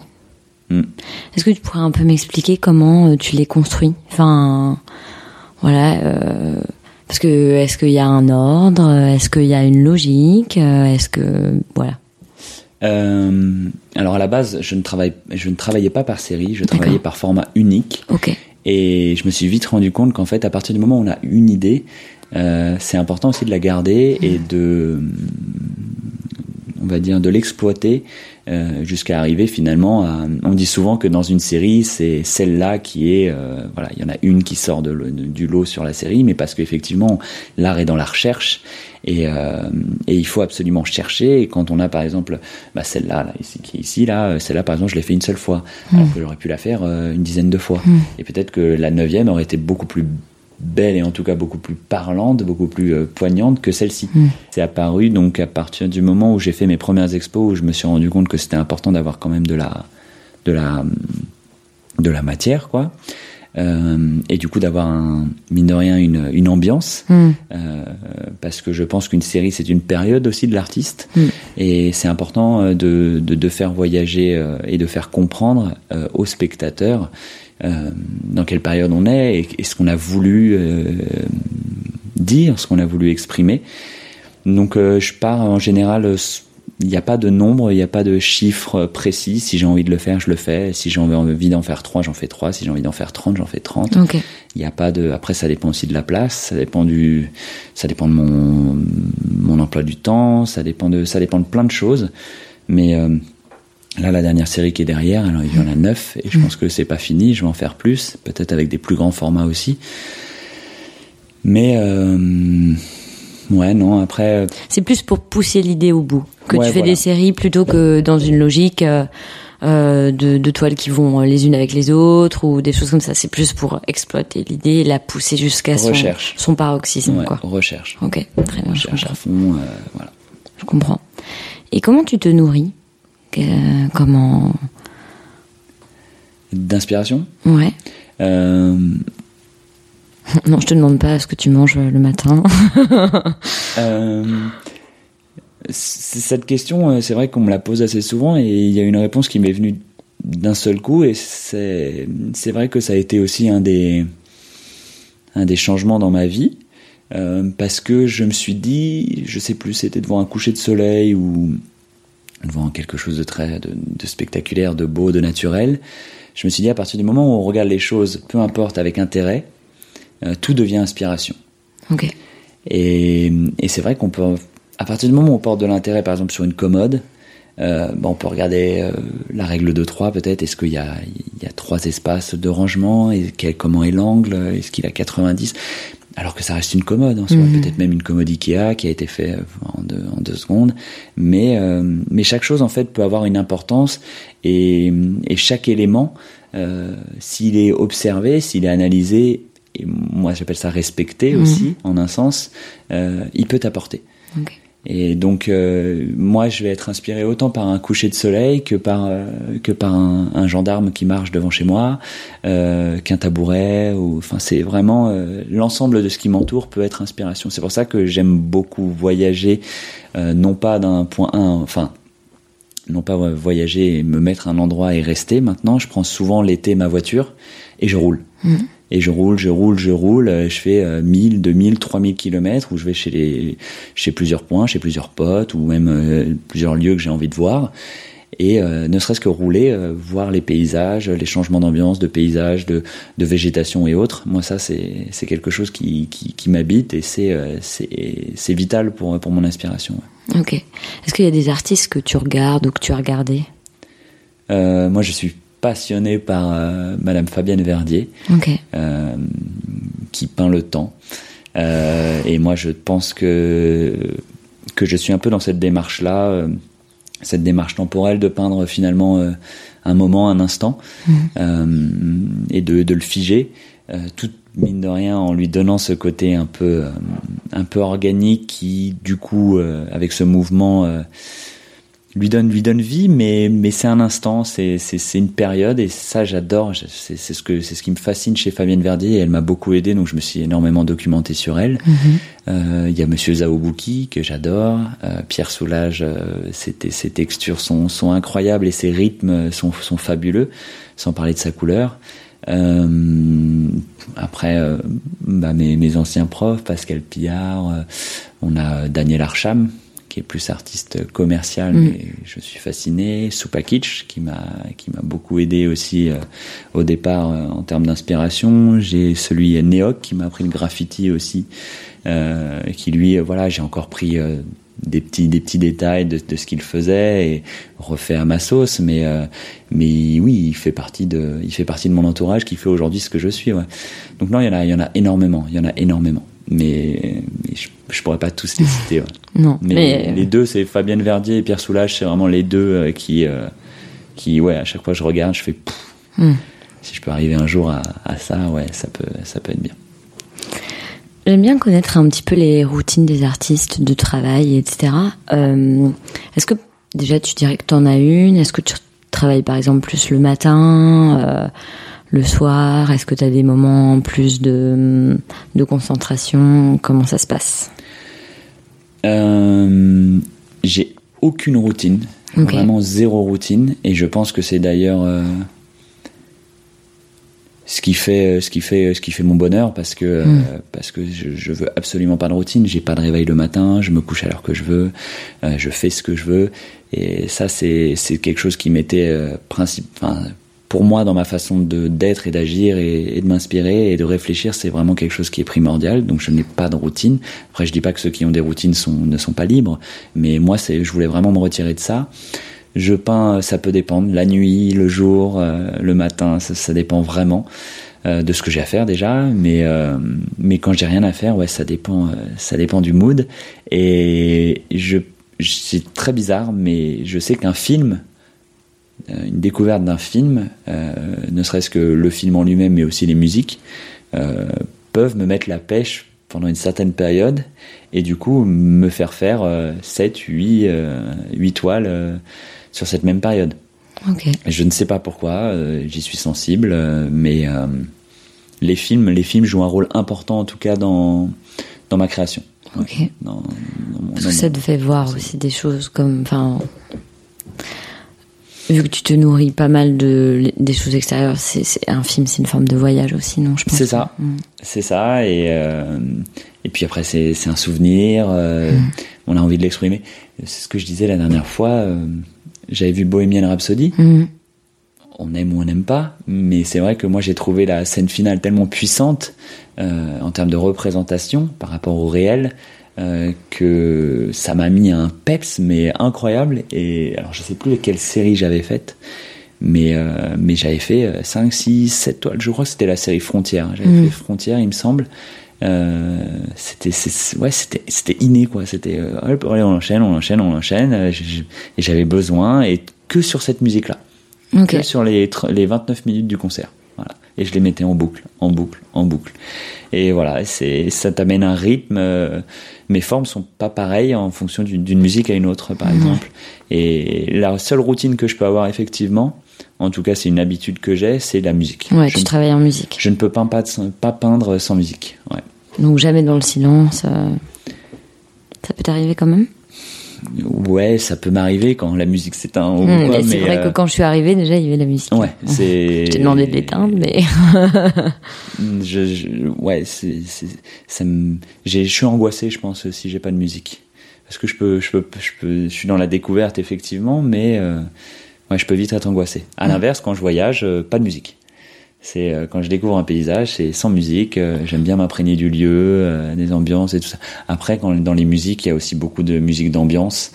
Speaker 3: Mm.
Speaker 2: Est-ce que tu pourrais un peu m'expliquer comment euh, tu les construis Enfin, voilà. euh, parce que est-ce qu'il y a un ordre? Est-ce qu'il y a une logique? Euh, Est-ce que voilà
Speaker 3: Euh, alors à la base, je ne, travaille, je ne travaillais pas par série, je travaillais par format unique.
Speaker 2: Ok.
Speaker 3: Et je me suis vite rendu compte qu'en fait, à partir du moment où on a une idée, euh, c'est important aussi de la garder et de, on va dire, de l'exploiter euh, jusqu'à arriver finalement à. On dit souvent que dans une série, c'est celle-là qui est, euh, voilà, il y en a une qui sort de, du lot sur la série, mais parce qu'effectivement, l'art est dans la recherche et, euh, et, il faut absolument chercher. Et quand on a par exemple bah, celle-là, là, ici, qui est ici, là, celle-là par exemple, je l'ai fait une seule fois, mmh. alors que j'aurais pu la faire une dizaine de fois. Mmh. Et peut-être que la neuvième aurait été beaucoup plus belle et en tout cas beaucoup plus parlante, beaucoup plus euh, poignante que celle-ci. Mm. C'est apparu donc à partir du moment où j'ai fait mes premières expos où je me suis rendu compte que c'était important d'avoir quand même de la de la de la matière quoi. Euh, et du coup d'avoir un mine de rien une, une ambiance mm. euh, parce que je pense qu'une série c'est une période aussi de l'artiste mm. et c'est important de, de, de, faire voyager et de faire comprendre aux spectateurs euh, dans quelle période on est et, ce qu'on a voulu euh, dire, ce qu'on a voulu exprimer. Donc euh, je pars en général il n'y a pas de nombre, il n'y a pas de chiffre précis. Si j'ai envie de le faire, je le fais. Si j'ai envie d'en faire 3, j'en fais 3. Si j'ai envie d'en faire 30, j'en fais 30.
Speaker 2: Okay.
Speaker 3: Il n'y a pas de, après, ça dépend aussi de la place, ça dépend du, ça dépend de mon, mon emploi du temps, ça dépend de, ça dépend de plein de choses. Mais, euh, Là, la dernière série qui est derrière, alors il y en a neuf, et je pense que c'est pas fini, je vais en faire plus, peut-être avec des plus grands formats aussi. Mais, euh, ouais, non, après. Euh,
Speaker 2: c'est plus pour pousser l'idée au bout, que tu fais des séries plutôt que dans une logique euh, de, de, toiles qui vont les unes avec les autres, ou des choses comme ça. C'est plus pour exploiter l'idée, la pousser jusqu'à son, son paroxysme, quoi.
Speaker 3: Recherche.
Speaker 2: Ok, très bien.
Speaker 3: Recherche à fond, voilà.
Speaker 2: Je comprends. Et comment tu te nourris? Comment
Speaker 3: D'inspiration
Speaker 2: Ouais.
Speaker 3: Euh...
Speaker 2: Non, je te demande pas ce que tu manges le matin.
Speaker 3: euh... Cette question, euh, c'est vrai qu'on me la pose assez souvent et il y a une réponse qui m'est venue d'un seul coup et c'est vrai que ça a été aussi un des, un des changements dans ma vie. Euh, parce que je me suis dit, je sais plus, c'était devant un coucher de soleil ou devant quelque chose de très de, de, spectaculaire, de beau, de naturel. Je me suis dit à partir du moment où on regarde les choses, peu importe avec intérêt, euh, tout devient inspiration.
Speaker 2: Okay.
Speaker 3: Et, et c'est vrai qu'on peut, à partir du moment où on porte de l'intérêt, par exemple sur une commode, euh, on peut regarder euh, la règle de 3 peut-être. Est-ce qu'il y a, il y a trois espaces de rangement? Et quel, comment est l'angle? Est-ce qu'il a 90 alors que ça reste une commode en soi, mhm. peut-être même une commode Ikea qui a été faite en deux, en deux secondes, mais euh, mais chaque chose en fait peut avoir une importance et, et chaque élément, euh, s'il est observé, s'il est analysé, et moi j'appelle ça respecté mhm. aussi en un sens, euh, il peut apporter.
Speaker 2: Okay.
Speaker 3: Et donc euh, moi je vais être inspiré autant par un coucher de soleil que par euh, que par un, un, gendarme qui marche devant chez moi, euh, qu'un tabouret. Ou enfin c'est vraiment euh, l'ensemble de ce qui m'entoure peut être inspiration. C'est pour ça que j'aime beaucoup voyager, euh, non pas d'un point A, enfin non pas voyager et me mettre à un endroit et rester. Maintenant je prends souvent l'été ma voiture et je roule.
Speaker 2: Mmh
Speaker 3: et je roule, je roule, je roule, euh, je fais 1000, 2000, 3000 kilomètres où je vais chez les, chez plusieurs points, chez plusieurs potes ou même euh, plusieurs lieux que j'ai envie de voir. Et euh, ne serait-ce que rouler, euh, voir les paysages, les changements d'ambiance, de paysages, de, de végétation et autres. Moi, ça, c'est, quelque chose qui, qui, qui m'habite et c'est, vital pour, pour mon inspiration.
Speaker 2: Ok. Est-ce qu'il y a des artistes que tu regardes ou que tu as regardés?
Speaker 3: Moi, je suis passionné par euh, Madame Fabienne Verdier,
Speaker 2: okay.
Speaker 3: euh, qui peint le temps. Euh, et moi, je pense que que je suis un peu dans cette démarche-là, cette démarche temporelle de peindre finalement un moment, un instant,
Speaker 2: mmh.
Speaker 3: et de, de, le figer, tout mine de rien en lui donnant ce côté un peu un peu organique qui, du coup, avec ce mouvement lui donne lui donne vie mais mais c'est un instant c'est c'est c'est une période et ça j'adore c'est c'est ce que c'est ce qui me fascine chez Fabienne Verdier et elle m'a beaucoup aidé donc je me suis énormément documenté sur elle
Speaker 2: mm-hmm.
Speaker 3: euh, il mm -hmm. y a Monsieur Zaobouki que j'adore euh, Pierre Soulage euh, c'était ses textures sont sont incroyables et ses rythmes sont sont fabuleux sans parler de sa couleur euh, après, euh, bah, mes, mes anciens profs, Pascal Pillard, euh, on a Daniel Archam, qui est plus artiste commercial, mm. mais je suis fasciné. Supakic, qui m'a qui m'a beaucoup aidé aussi euh, au départ euh, en termes d'inspiration. J'ai celui Neok qui m'a appris le graffiti aussi, euh, qui lui, voilà, j'ai encore pris des petits des petits détails de, de ce qu'il faisait et refait à ma sauce mais euh, mais oui il fait partie de il fait partie de mon entourage qui fait aujourd'hui ce que je suis ouais. donc non il y en a il y en a énormément il y en a énormément mais, mais je, je pourrais pas tous les citer ouais.
Speaker 2: Non,
Speaker 3: mais,
Speaker 2: mais, euh,
Speaker 3: les deux c'est Fabienne Verdier et Pierre Soulages c'est vraiment les deux euh, qui euh, qui ouais à chaque fois que je regarde je fais Pff,
Speaker 2: Hmm.
Speaker 3: si je peux arriver un jour à, à ça ouais ça peut ça peut être bien
Speaker 2: J'aime bien connaître un petit peu les routines des artistes de travail, etc. Euh, Est-ce que déjà tu dirais que tu en as une? Est-ce que tu travailles par exemple plus le matin, euh, le soir Est-ce que tu as des moments plus de, de concentration? Comment ça se passe?
Speaker 3: Euh, j'ai aucune routine, vraiment zéro routine, et je pense que c'est d'ailleurs euh, ce qui fait ce qui fait ce qui fait mon bonheur parce que euh,
Speaker 2: Mm.
Speaker 3: parce que je, je veux absolument pas de routine. J'ai pas de réveil le matin, je me couche à l'heure que je veux, euh, je fais ce que je veux, et ça c'est quelque chose qui m'était euh, principe, enfin, pour moi dans ma façon d'être et d'agir et, de m'inspirer et de réfléchir, c'est vraiment quelque chose qui est primordial. Donc je n'ai pas de routine. Après je dis pas que ceux qui ont des routines ne sont pas libres, mais moi c'est je voulais vraiment me retirer de ça. Je peins, ça peut dépendre, la nuit, le jour, euh, le matin, ça, dépend vraiment euh, de ce que j'ai à faire déjà. Mais euh, mais quand j'ai rien à faire, ouais, ça dépend, ça dépend du mood. Et c'est très bizarre, mais je sais qu'un film, une découverte d'un film, euh, ne serait-ce que le film en lui-même, mais aussi les musiques, euh, peuvent me mettre la pêche pendant une certaine période et du coup me faire faire euh, 7, 8, euh, 8 toiles euh, sur cette même période. Je ne sais pas pourquoi, euh, j'y suis sensible, euh, mais euh, les films, les films jouent un rôle important en tout cas dans dans ma création. Ouais, dans- dans mon-
Speaker 2: Parce que ça fait voir aussi des choses comme, enfin, vu que tu te nourris pas mal de des choses extérieures, c'est c'est- un film, c'est une forme de voyage aussi, non Je pense.
Speaker 3: C'est ça.
Speaker 2: Mm.
Speaker 3: C'est ça, et, euh, et puis après, c'est c'est un souvenir, euh,
Speaker 2: Mm.
Speaker 3: on a envie de l'exprimer. C'est ce que je disais la dernière fois, euh, j'avais vu Bohemian Rhapsody,
Speaker 2: Mm.
Speaker 3: on aime ou on n'aime pas, mais c'est vrai que moi j'ai trouvé la scène finale tellement puissante en termes de représentation par rapport au réel. Euh, que ça m'a mis un peps mais incroyable. Et alors je sais plus quelle série j'avais faite mais euh, mais j'avais fait 5 6 7 toiles. Je crois que c'était la série Frontières. J'avais
Speaker 2: Mhm.
Speaker 3: fait Frontières il me semble. Euh, c'était ouais c'était c'était inné quoi. C'était hop, allez, on enchaîne on enchaîne on enchaîne. Et j'avais besoin et que sur cette musique là que sur les, les 29 minutes du concert. Et je les mettais en boucle, en boucle, en boucle. Et voilà, c'est ça t'amène un rythme. euh, mes formes sont pas pareilles en fonction d'une musique à une autre, par exemple. Et la seule routine que je peux avoir effectivement, en tout cas c'est une habitude que j'ai, c'est la musique.
Speaker 2: Ouais,
Speaker 3: je,
Speaker 2: tu travailles en musique.
Speaker 3: je ne peux pas, pas, pas peindre sans musique. Ouais.
Speaker 2: Donc jamais dans le silence. euh, Ça peut t'arriver quand même?
Speaker 3: Ouais, ça peut m'arriver quand la musique s'éteint
Speaker 2: Mm,
Speaker 3: quoi,
Speaker 2: mais C'est vrai
Speaker 3: euh,
Speaker 2: que quand je suis arrivée, déjà, il y avait la musique.
Speaker 3: Ouais, c'est.
Speaker 2: Je t'ai demandé de l'éteindre, mais.
Speaker 3: Je, je- ouais, c'est, ça me, je suis angoissé, je pense, si j'ai pas de musique. Parce que je peux, je peux, je peux, je suis dans la découverte effectivement, mais euh, ouais, je peux vite être angoissé. À l'inverse, quand je voyage, euh, pas de musique. C'est euh, quand je découvre un paysage, c'est sans musique. euh, j'aime bien m'imprégner du lieu, euh, des ambiances et tout ça. Après, quand dans les musiques, il y a aussi beaucoup de musique d'ambiance.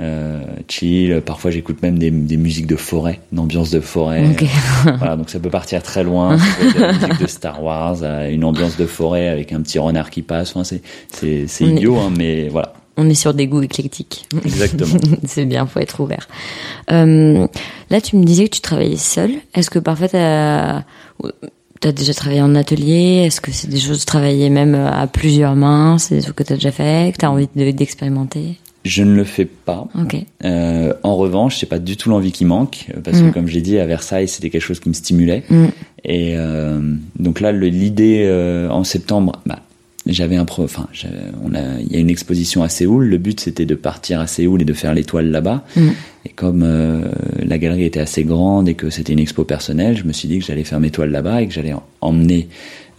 Speaker 3: Euh, chill, parfois j'écoute même des, des musiques de forêt, d'ambiance de forêt.
Speaker 2: Ok.
Speaker 3: voilà, donc ça peut partir très loin. De la musique de Star Wars, à une ambiance de forêt avec un petit renard qui passe. Enfin, c'est idiot, hein, mais voilà,
Speaker 2: On est sur des goûts éclectiques.
Speaker 3: exactement.
Speaker 2: c'est bien, faut être ouvert. Euh, là, tu me disais que tu travaillais seul. Est-ce que parfois t'as as déjà travaillé en atelier? Est-ce que c'est des choses travailler même à plusieurs mains? C'est des trucs que t'as déjà fait, que t'as envie de- d'expérimenter?
Speaker 3: Je ne le fais pas. Euh, en revanche, c'est pas du tout l'envie qui manque, euh, parce
Speaker 2: Mm.
Speaker 3: que comme j'ai dit, à Versailles, c'était quelque chose qui me stimulait.
Speaker 2: Mm.
Speaker 3: Et euh, donc là, l'idée euh, en septembre, bah, j'avais un pro, enfin, on a, il y a une exposition à Séoul. Le but, c'était de partir à Séoul et de faire l'étoile là-bas.
Speaker 2: Mm.
Speaker 3: Et comme euh, la galerie était assez grande et que c'était une expo personnelle, je me suis dit que j'allais faire mes toiles là-bas et que j'allais en- emmener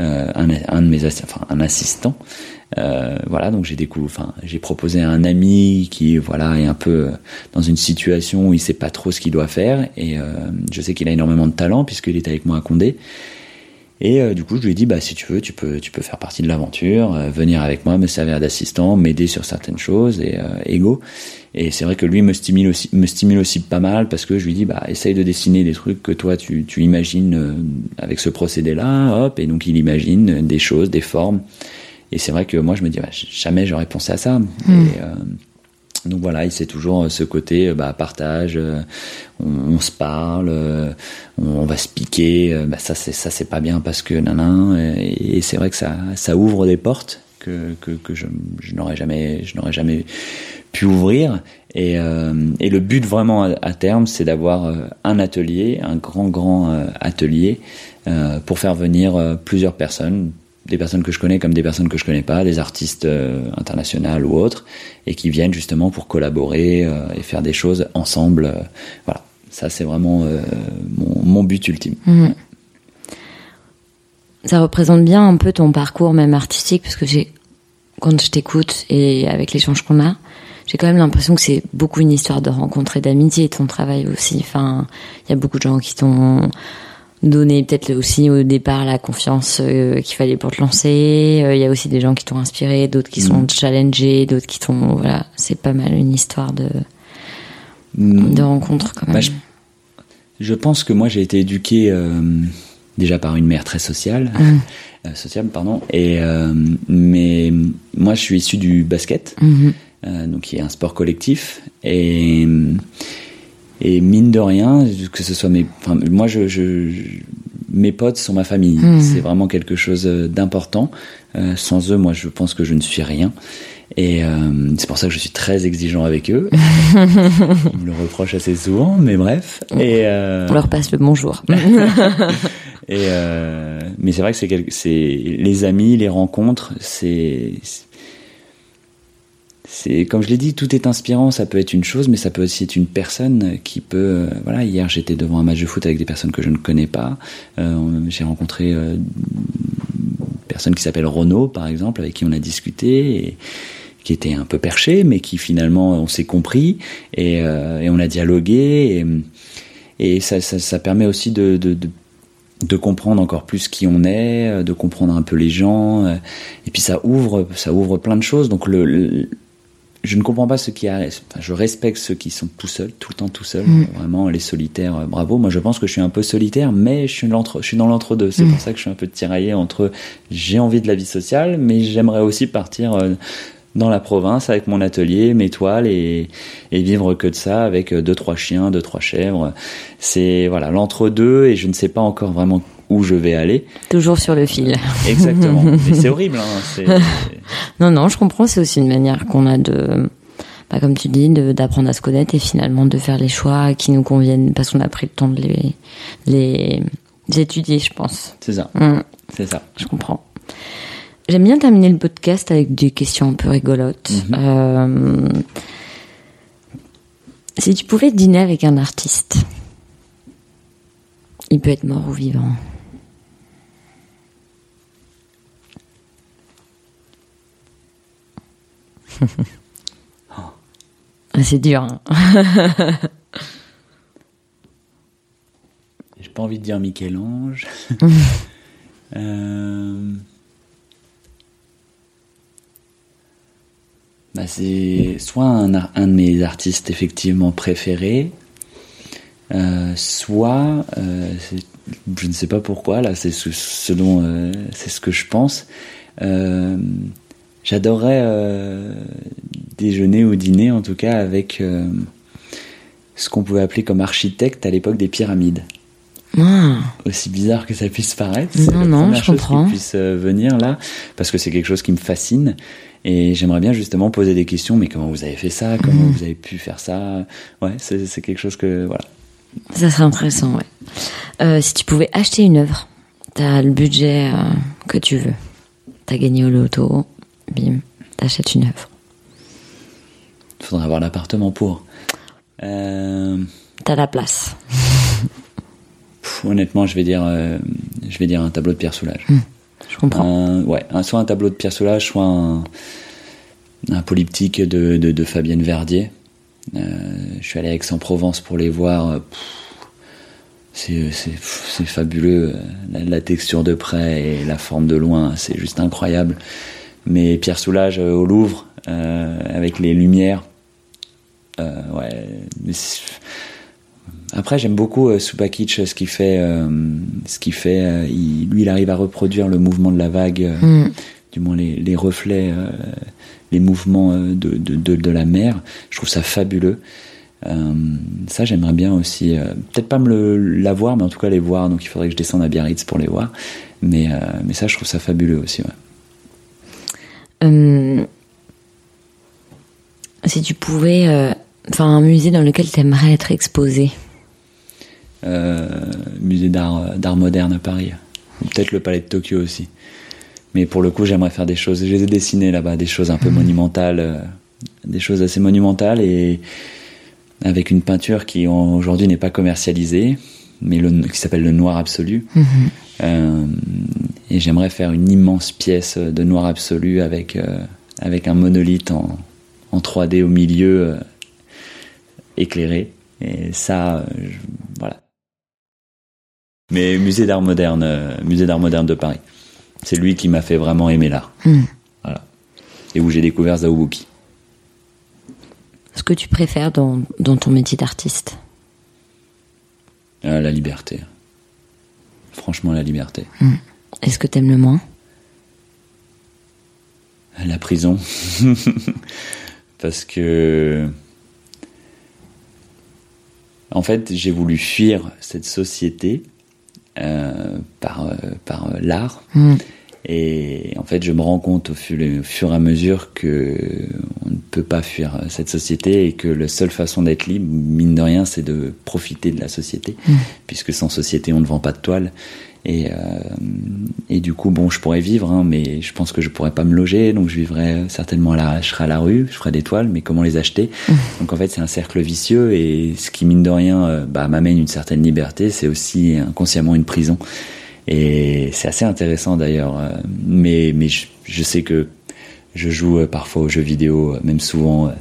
Speaker 3: euh, un, un de mes enfin un assistant. Euh, voilà, donc j'ai découvert, enfin j'ai proposé à un ami qui voilà est un peu dans une situation où il sait pas trop ce qu'il doit faire et euh, je sais qu'il a énormément de talent puisqu'il est avec moi à Condé. Et euh, du coup, je lui ai dit, bah, si tu veux, tu peux, tu peux faire partie de l'aventure, euh, venir avec moi, me servir d'assistant, m'aider sur certaines choses et euh, ego. Et c'est vrai que lui me stimule aussi, me stimule aussi pas mal parce que je lui dis, bah, essaye de dessiner des trucs que toi tu, tu imagines euh, avec ce procédé-là, hop. Et donc il imagine des choses, des formes. Et c'est vrai que moi je me dis, bah, jamais j'aurais pensé à ça. Et, euh, donc voilà, c'est toujours euh, ce côté euh, bah, partage, euh, on, se parle, on, va se piquer, bah, ça c'est pas bien parce que nanan, et, c'est vrai que ça ouvre des portes que je, n'aurais jamais pu ouvrir. Et, le but vraiment à, terme c'est d'avoir un atelier, un grand grand atelier pour faire venir plusieurs personnes des personnes que je connais comme des personnes que je connais pas, des artistes euh, internationaux ou autres, et qui viennent justement pour collaborer euh, et faire des choses ensemble. euh, voilà, ça c'est vraiment euh, mon, but ultime.
Speaker 2: Mhm. Ça représente bien un peu ton parcours même artistique parce que j'ai quand je t'écoute et avec l'échange qu'on a, j'ai quand même l'impression que c'est beaucoup une histoire de rencontre et d'amitié ton travail aussi. Enfin, il y a beaucoup de gens qui t'ont donné peut-être aussi au départ la confiance euh, qu'il fallait pour te lancer. Euh, Il y a aussi des gens qui t'ont inspiré, d'autres qui sont challengés, d'autres qui t'ont voilà, c'est pas mal une histoire de de rencontre quand même.
Speaker 3: Bah, je, je pense que moi j'ai été éduqué euh, déjà par une mère très sociale, euh, sociable pardon, et mais moi je suis issu du basket,
Speaker 2: Mhm.
Speaker 3: euh, donc qui est un sport collectif. Et et mine de rien que ce soit mes, enfin moi je, je, je- mes potes sont ma famille,
Speaker 2: Mhm.
Speaker 3: c'est vraiment quelque chose euh, d'important. Euh, sans eux, moi je pense que je ne suis rien. Et euh, c'est pour ça que je suis très exigeant avec eux. Ils me le reprochent assez souvent, mais bref. Et, euh,
Speaker 2: On leur passe le bonjour.
Speaker 3: et euh, mais c'est vrai que c'est c'est les amis, les rencontres, c'est c'est comme je l'ai dit, tout est inspirant. Ça peut être une chose, mais ça peut aussi être une personne qui peut. euh, voilà, hier j'étais devant un match de foot avec des personnes que je ne connais pas. Euh, J'ai rencontré euh, une personne qui s'appelle Renaud, par exemple, avec qui on a discuté. Qui était un peu perché, mais qui finalement on s'est compris et, on a dialogué et, ça, permet aussi de, de, de, comprendre encore plus qui on est, de comprendre un peu les gens et puis ça ouvre ça ouvre plein de choses donc le- je ne comprends pas ceux qui arrêtent. Enfin, je respecte ceux qui sont tout seuls, tout le temps tout seuls. Vraiment, les solitaires, euh, bravo. Moi, je pense que je suis un peu solitaire, mais je suis, l'entre- je suis dans l'entre-deux. C'est pour ça que je suis un peu tiraillé entre j'ai envie de la vie sociale, mais j'aimerais aussi partir euh, dans la province avec mon atelier, mes toiles et, et vivre que de ça avec euh, deux, trois chiens, deux, trois chèvres. C'est voilà l'entre-deux et je ne sais pas encore vraiment où je vais aller.
Speaker 2: Toujours sur le fil.
Speaker 3: Exactement. Mais c'est horrible. Hein.
Speaker 2: Non, non, je comprends. C'est aussi une manière qu'on a de, bah, comme tu dis, d'apprendre à se connaître et finalement de faire les choix qui nous conviennent parce qu'on a pris le temps de les, les, étudier, je pense.
Speaker 3: C'est ça.
Speaker 2: Mm,
Speaker 3: C'est ça.
Speaker 2: je comprends. J'aime bien terminer le podcast avec des questions un peu rigolotes. Euh, si tu pouvais dîner avec un artiste, il peut être mort ou vivant. C'est dur. hein.
Speaker 3: J'ai pas envie de dire Michel-Ange. Euh, bah, c'est soit un, de mes artistes effectivement préférés, euh, soit euh, je ne sais pas pourquoi là, c'est ce, ce dont c'est ce que je pense. J'adorerais euh, déjeuner ou dîner en tout cas avec euh, ce qu'on pouvait appeler comme architecte à l'époque des pyramides
Speaker 2: Ah,
Speaker 3: aussi bizarre que ça puisse paraître,
Speaker 2: Non,
Speaker 3: c'est la
Speaker 2: non,
Speaker 3: première
Speaker 2: je
Speaker 3: chose
Speaker 2: comprends.
Speaker 3: qui puisse euh, venir là, parce que c'est quelque chose qui me fascine et j'aimerais bien justement poser des questions. Mais comment vous avez fait ça? Comment
Speaker 2: Mhm.
Speaker 3: vous avez pu faire ça? Ouais, c'est c'est quelque chose que voilà.
Speaker 2: ça serait intéressant, ouais. Euh, si tu pouvais acheter une œuvre, t'as le budget euh, que tu veux. T'as gagné au loto, bim, t'achètes une œuvre.
Speaker 3: Il faudrait avoir l'appartement pour. Euh,
Speaker 2: T'as la place.
Speaker 3: pff, honnêtement, je vais dire, euh, je vais dire un tableau de Pierre Soulages.
Speaker 2: Je comprends.
Speaker 3: Un- ouais, un- soit un tableau de Pierre Soulages, soit un, un polyptyque de, de, de Fabienne Verdier. Euh, je suis allé à Aix-en-Provence pour les voir. c'est fabuleux la, la texture de près et la forme de loin c'est juste incroyable mais Pierre Soulages euh, au Louvre euh, avec les lumières euh, ouais après j'aime beaucoup euh, Supakic ce qu'il fait euh, ce qu'il fait euh, il- lui il arrive à reproduire le mouvement de la vague euh,
Speaker 2: Mm.
Speaker 3: du moins les, les reflets les mouvements de, de, de, de la mer je trouve ça fabuleux ça j'aimerais bien aussi peut-être pas me le l'avoir mais en tout cas les voir donc il faudrait que je descende à Biarritz pour les voir mais mais ça je trouve ça fabuleux aussi ouais.
Speaker 2: Euh, si tu pouvais, euh, enfin, un musée dans lequel tu aimerais être exposé.
Speaker 3: Euh, musée d'art moderne à Paris. Peut-être le palais de Tokyo aussi. Mais pour le coup j'aimerais faire des choses. Je les ai dessinées là-bas des choses un peu monumentales euh, des choses assez monumentales et avec une peinture qui aujourd'hui n'est pas commercialisée mais le, qui s'appelle le noir absolu. Euh, et j'aimerais faire une immense pièce de noir absolu avec euh, avec un monolithe en, en 3D au milieu euh, éclairé. Et ça euh, je- voilà. Mais musée d'art moderne euh, musée d'art moderne de Paris. C'est lui qui m'a fait vraiment aimer l'art.
Speaker 2: Hmm.
Speaker 3: voilà. Et où j'ai découvert Zaoubuki
Speaker 2: Ce que tu préfères dans, dans ton métier d'artiste?
Speaker 3: Euh, la liberté. Franchement la liberté
Speaker 2: Est-ce que t'aimes le moins?
Speaker 3: La prison. Parce que. En fait, j'ai voulu fuir cette société euh, par, euh, par euh, l'art.
Speaker 2: Mm.
Speaker 3: Et en fait, je me rends compte au fur, au fur et à mesure que on ne peut pas fuir cette société et que la seule façon d'être libre, mine de rien, c'est de profiter de la société, puisque sans société, on ne vend pas de toile. Et, euh, et du coup, bon, je pourrais vivre, hein, mais je pense que je pourrais pas me loger, donc je vivrais certainement à la, je serais à la rue, je ferais des toiles, mais comment les acheter? Donc en fait, c'est un cercle vicieux et ce qui mine de rien, euh, bah, m'amène une certaine liberté, c'est aussi inconsciemment une prison. Et c'est assez intéressant d'ailleurs, euh, mais mais je, je sais que je joue euh, parfois aux jeux vidéo, même souvent.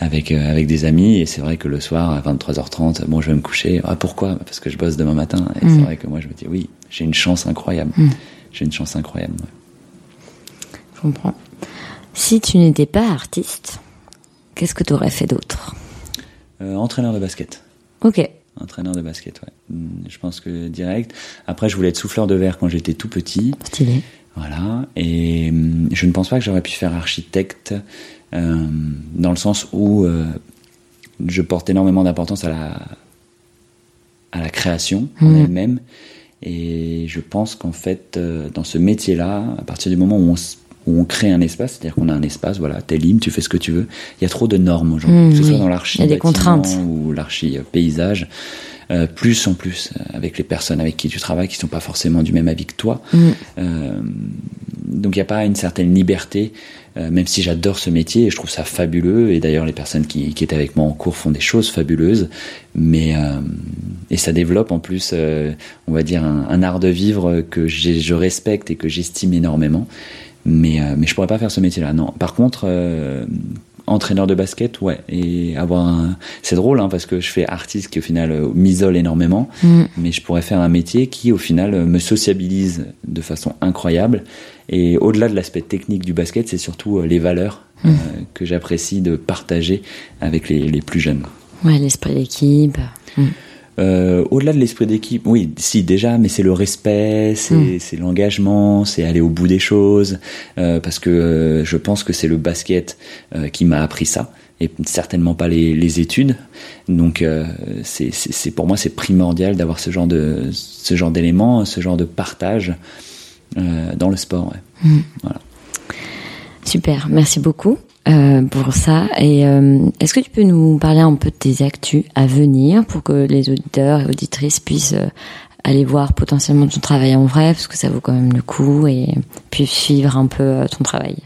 Speaker 3: avec avec des amis et c'est vrai que le soir à 23h30 bon je vais me coucher ah pourquoi? Parce que je bosse demain matin et c'est vrai que moi je me dis oui j'ai une chance incroyable j'ai une chance incroyable ouais.
Speaker 2: Je comprends. Si tu n'étais pas artiste, qu'est-ce que tu aurais fait d'autre?
Speaker 3: Euh, entraîneur de basket
Speaker 2: Ok.
Speaker 3: entraîneur de basket ouais Hmm, je pense que direct après je voulais être souffleur de verre quand j'étais tout petit
Speaker 2: Stylé.
Speaker 3: Voilà. Et hum, je ne pense pas que j'aurais pu faire architecte euh, dans le sens où euh, je porte énormément d'importance à la à la création en elle-même. Et je pense qu'en fait, euh, dans ce métier-là, à partir du moment où on, s- où on crée un espace, c'est-à-dire qu'on a un espace, voilà, t'es libre, tu fais ce que tu veux. Il y a trop de normes aujourd'hui,
Speaker 2: Mhm,
Speaker 3: que ce soit
Speaker 2: oui.
Speaker 3: dans l'archi
Speaker 2: a des
Speaker 3: bâtiment
Speaker 2: contraintes.
Speaker 3: ou l'archi euh, paysage. Euh, plus en plus euh, avec les personnes avec qui tu travailles qui sont pas forcément du même avis que toi.
Speaker 2: Mm.
Speaker 3: Euh, donc il n'y a pas une certaine liberté, euh, même si j'adore ce métier et je trouve ça fabuleux. Et d'ailleurs les personnes qui, étaient avec moi en cours font des choses fabuleuses, mais euh, et ça développe en plus, euh, on va dire un, art de vivre que je respecte et que j'estime énormément. Mais mais je pourrais pas faire ce métier-là. Non. Par contre. Entraîneur de basket, ouais, et avoir un. C'est drôle, hein, parce que je fais artiste qui au final euh, m'isole énormément,
Speaker 2: Mm.
Speaker 3: mais je pourrais faire un métier qui au final euh, me sociabilise de façon incroyable. Et au-delà de l'aspect technique du basket, c'est surtout euh, les valeurs euh, que j'apprécie de partager avec les, les plus jeunes.
Speaker 2: Ouais, l'esprit d'équipe. Mm.
Speaker 3: Euh, au-delà de l'esprit d'équipe, oui, si déjà, mais c'est le respect, c'est
Speaker 2: Mm.
Speaker 3: c'est l'engagement, c'est aller au bout des choses, euh, parce que euh, je pense que c'est le basket euh, qui m'a appris ça, et certainement pas les, les études. Donc euh, c'est pour moi c'est primordial d'avoir ce genre de ce genre d'éléments, ce genre de partage euh, dans le sport. ouais. Voilà.
Speaker 2: Super, merci beaucoup euh, pour ça. Et euh, est-ce que tu peux nous parler un peu de tes actus à venir pour que les auditeurs et auditrices puissent euh, aller voir potentiellement ton travail en vrai, parce que ça vaut quand même le coup, et puis suivre un peu ton travail?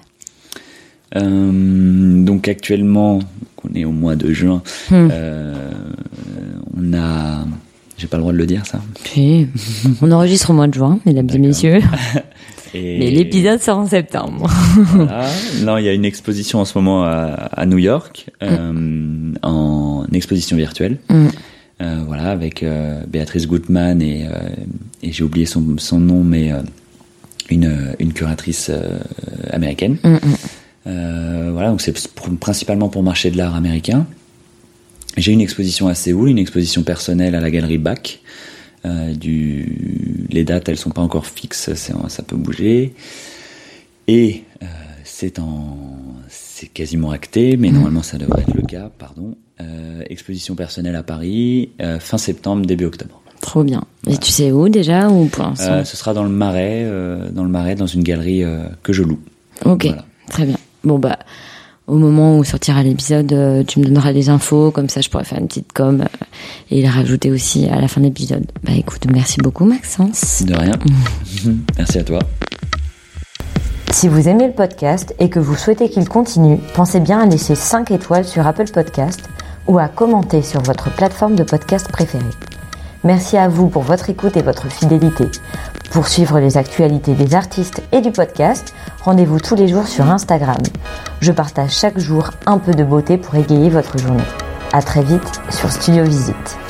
Speaker 3: Donc actuellement, on est au mois de juin,
Speaker 2: Hmm.
Speaker 3: on a, j'ai pas le droit de le dire ça.
Speaker 2: On enregistre au mois de juin, mesdames et messieurs,
Speaker 3: Et
Speaker 2: mais l'épisode sort en septembre.
Speaker 3: Voilà. Non, il y a une exposition en ce moment à, à New York, euh, en exposition virtuelle.
Speaker 2: Mm.
Speaker 3: Euh, voilà, avec euh, Béatrice Gutmann et, et j'ai oublié son, son nom, mais une, une curatrice américaine.
Speaker 2: Mm, mm.
Speaker 3: Voilà, donc c'est principalement pour le marché de l'art américain. J'ai une exposition à Séoul, une exposition personnelle à la galerie Bach. Euh, du... Les dates, elles sont pas encore fixes, ça peut bouger. Et euh, c'est en, c'est quasiment acté, mais normalement ça devrait être le cas. Pardon. Euh, exposition personnelle à Paris, fin septembre, début octobre.
Speaker 2: Trop bien. Et tu sais où déjà ou pour l'instant
Speaker 3: ce sera dans le Marais, dans le Marais, dans une galerie que je loue.
Speaker 2: Ok,
Speaker 3: voilà.
Speaker 2: très bien. Bon bah, au moment où sortira l'épisode, euh, tu me donneras les infos, comme ça je pourrais faire une petite com euh, et les rajouter aussi à la fin de l'épisode. Bah écoute, merci beaucoup Maxence.
Speaker 3: De rien. Merci à toi.
Speaker 2: Si vous aimez le podcast et que vous souhaitez qu'il continue, pensez bien à laisser 5 étoiles sur Apple Podcast ou à commenter sur votre plateforme de podcast préférée. Merci à vous pour votre écoute et votre fidélité. Pour suivre les actualités des artistes et du podcast, rendez-vous tous les jours sur Instagram. Je partage chaque jour un peu de beauté pour égayer votre journée. À très vite sur Studio Visite.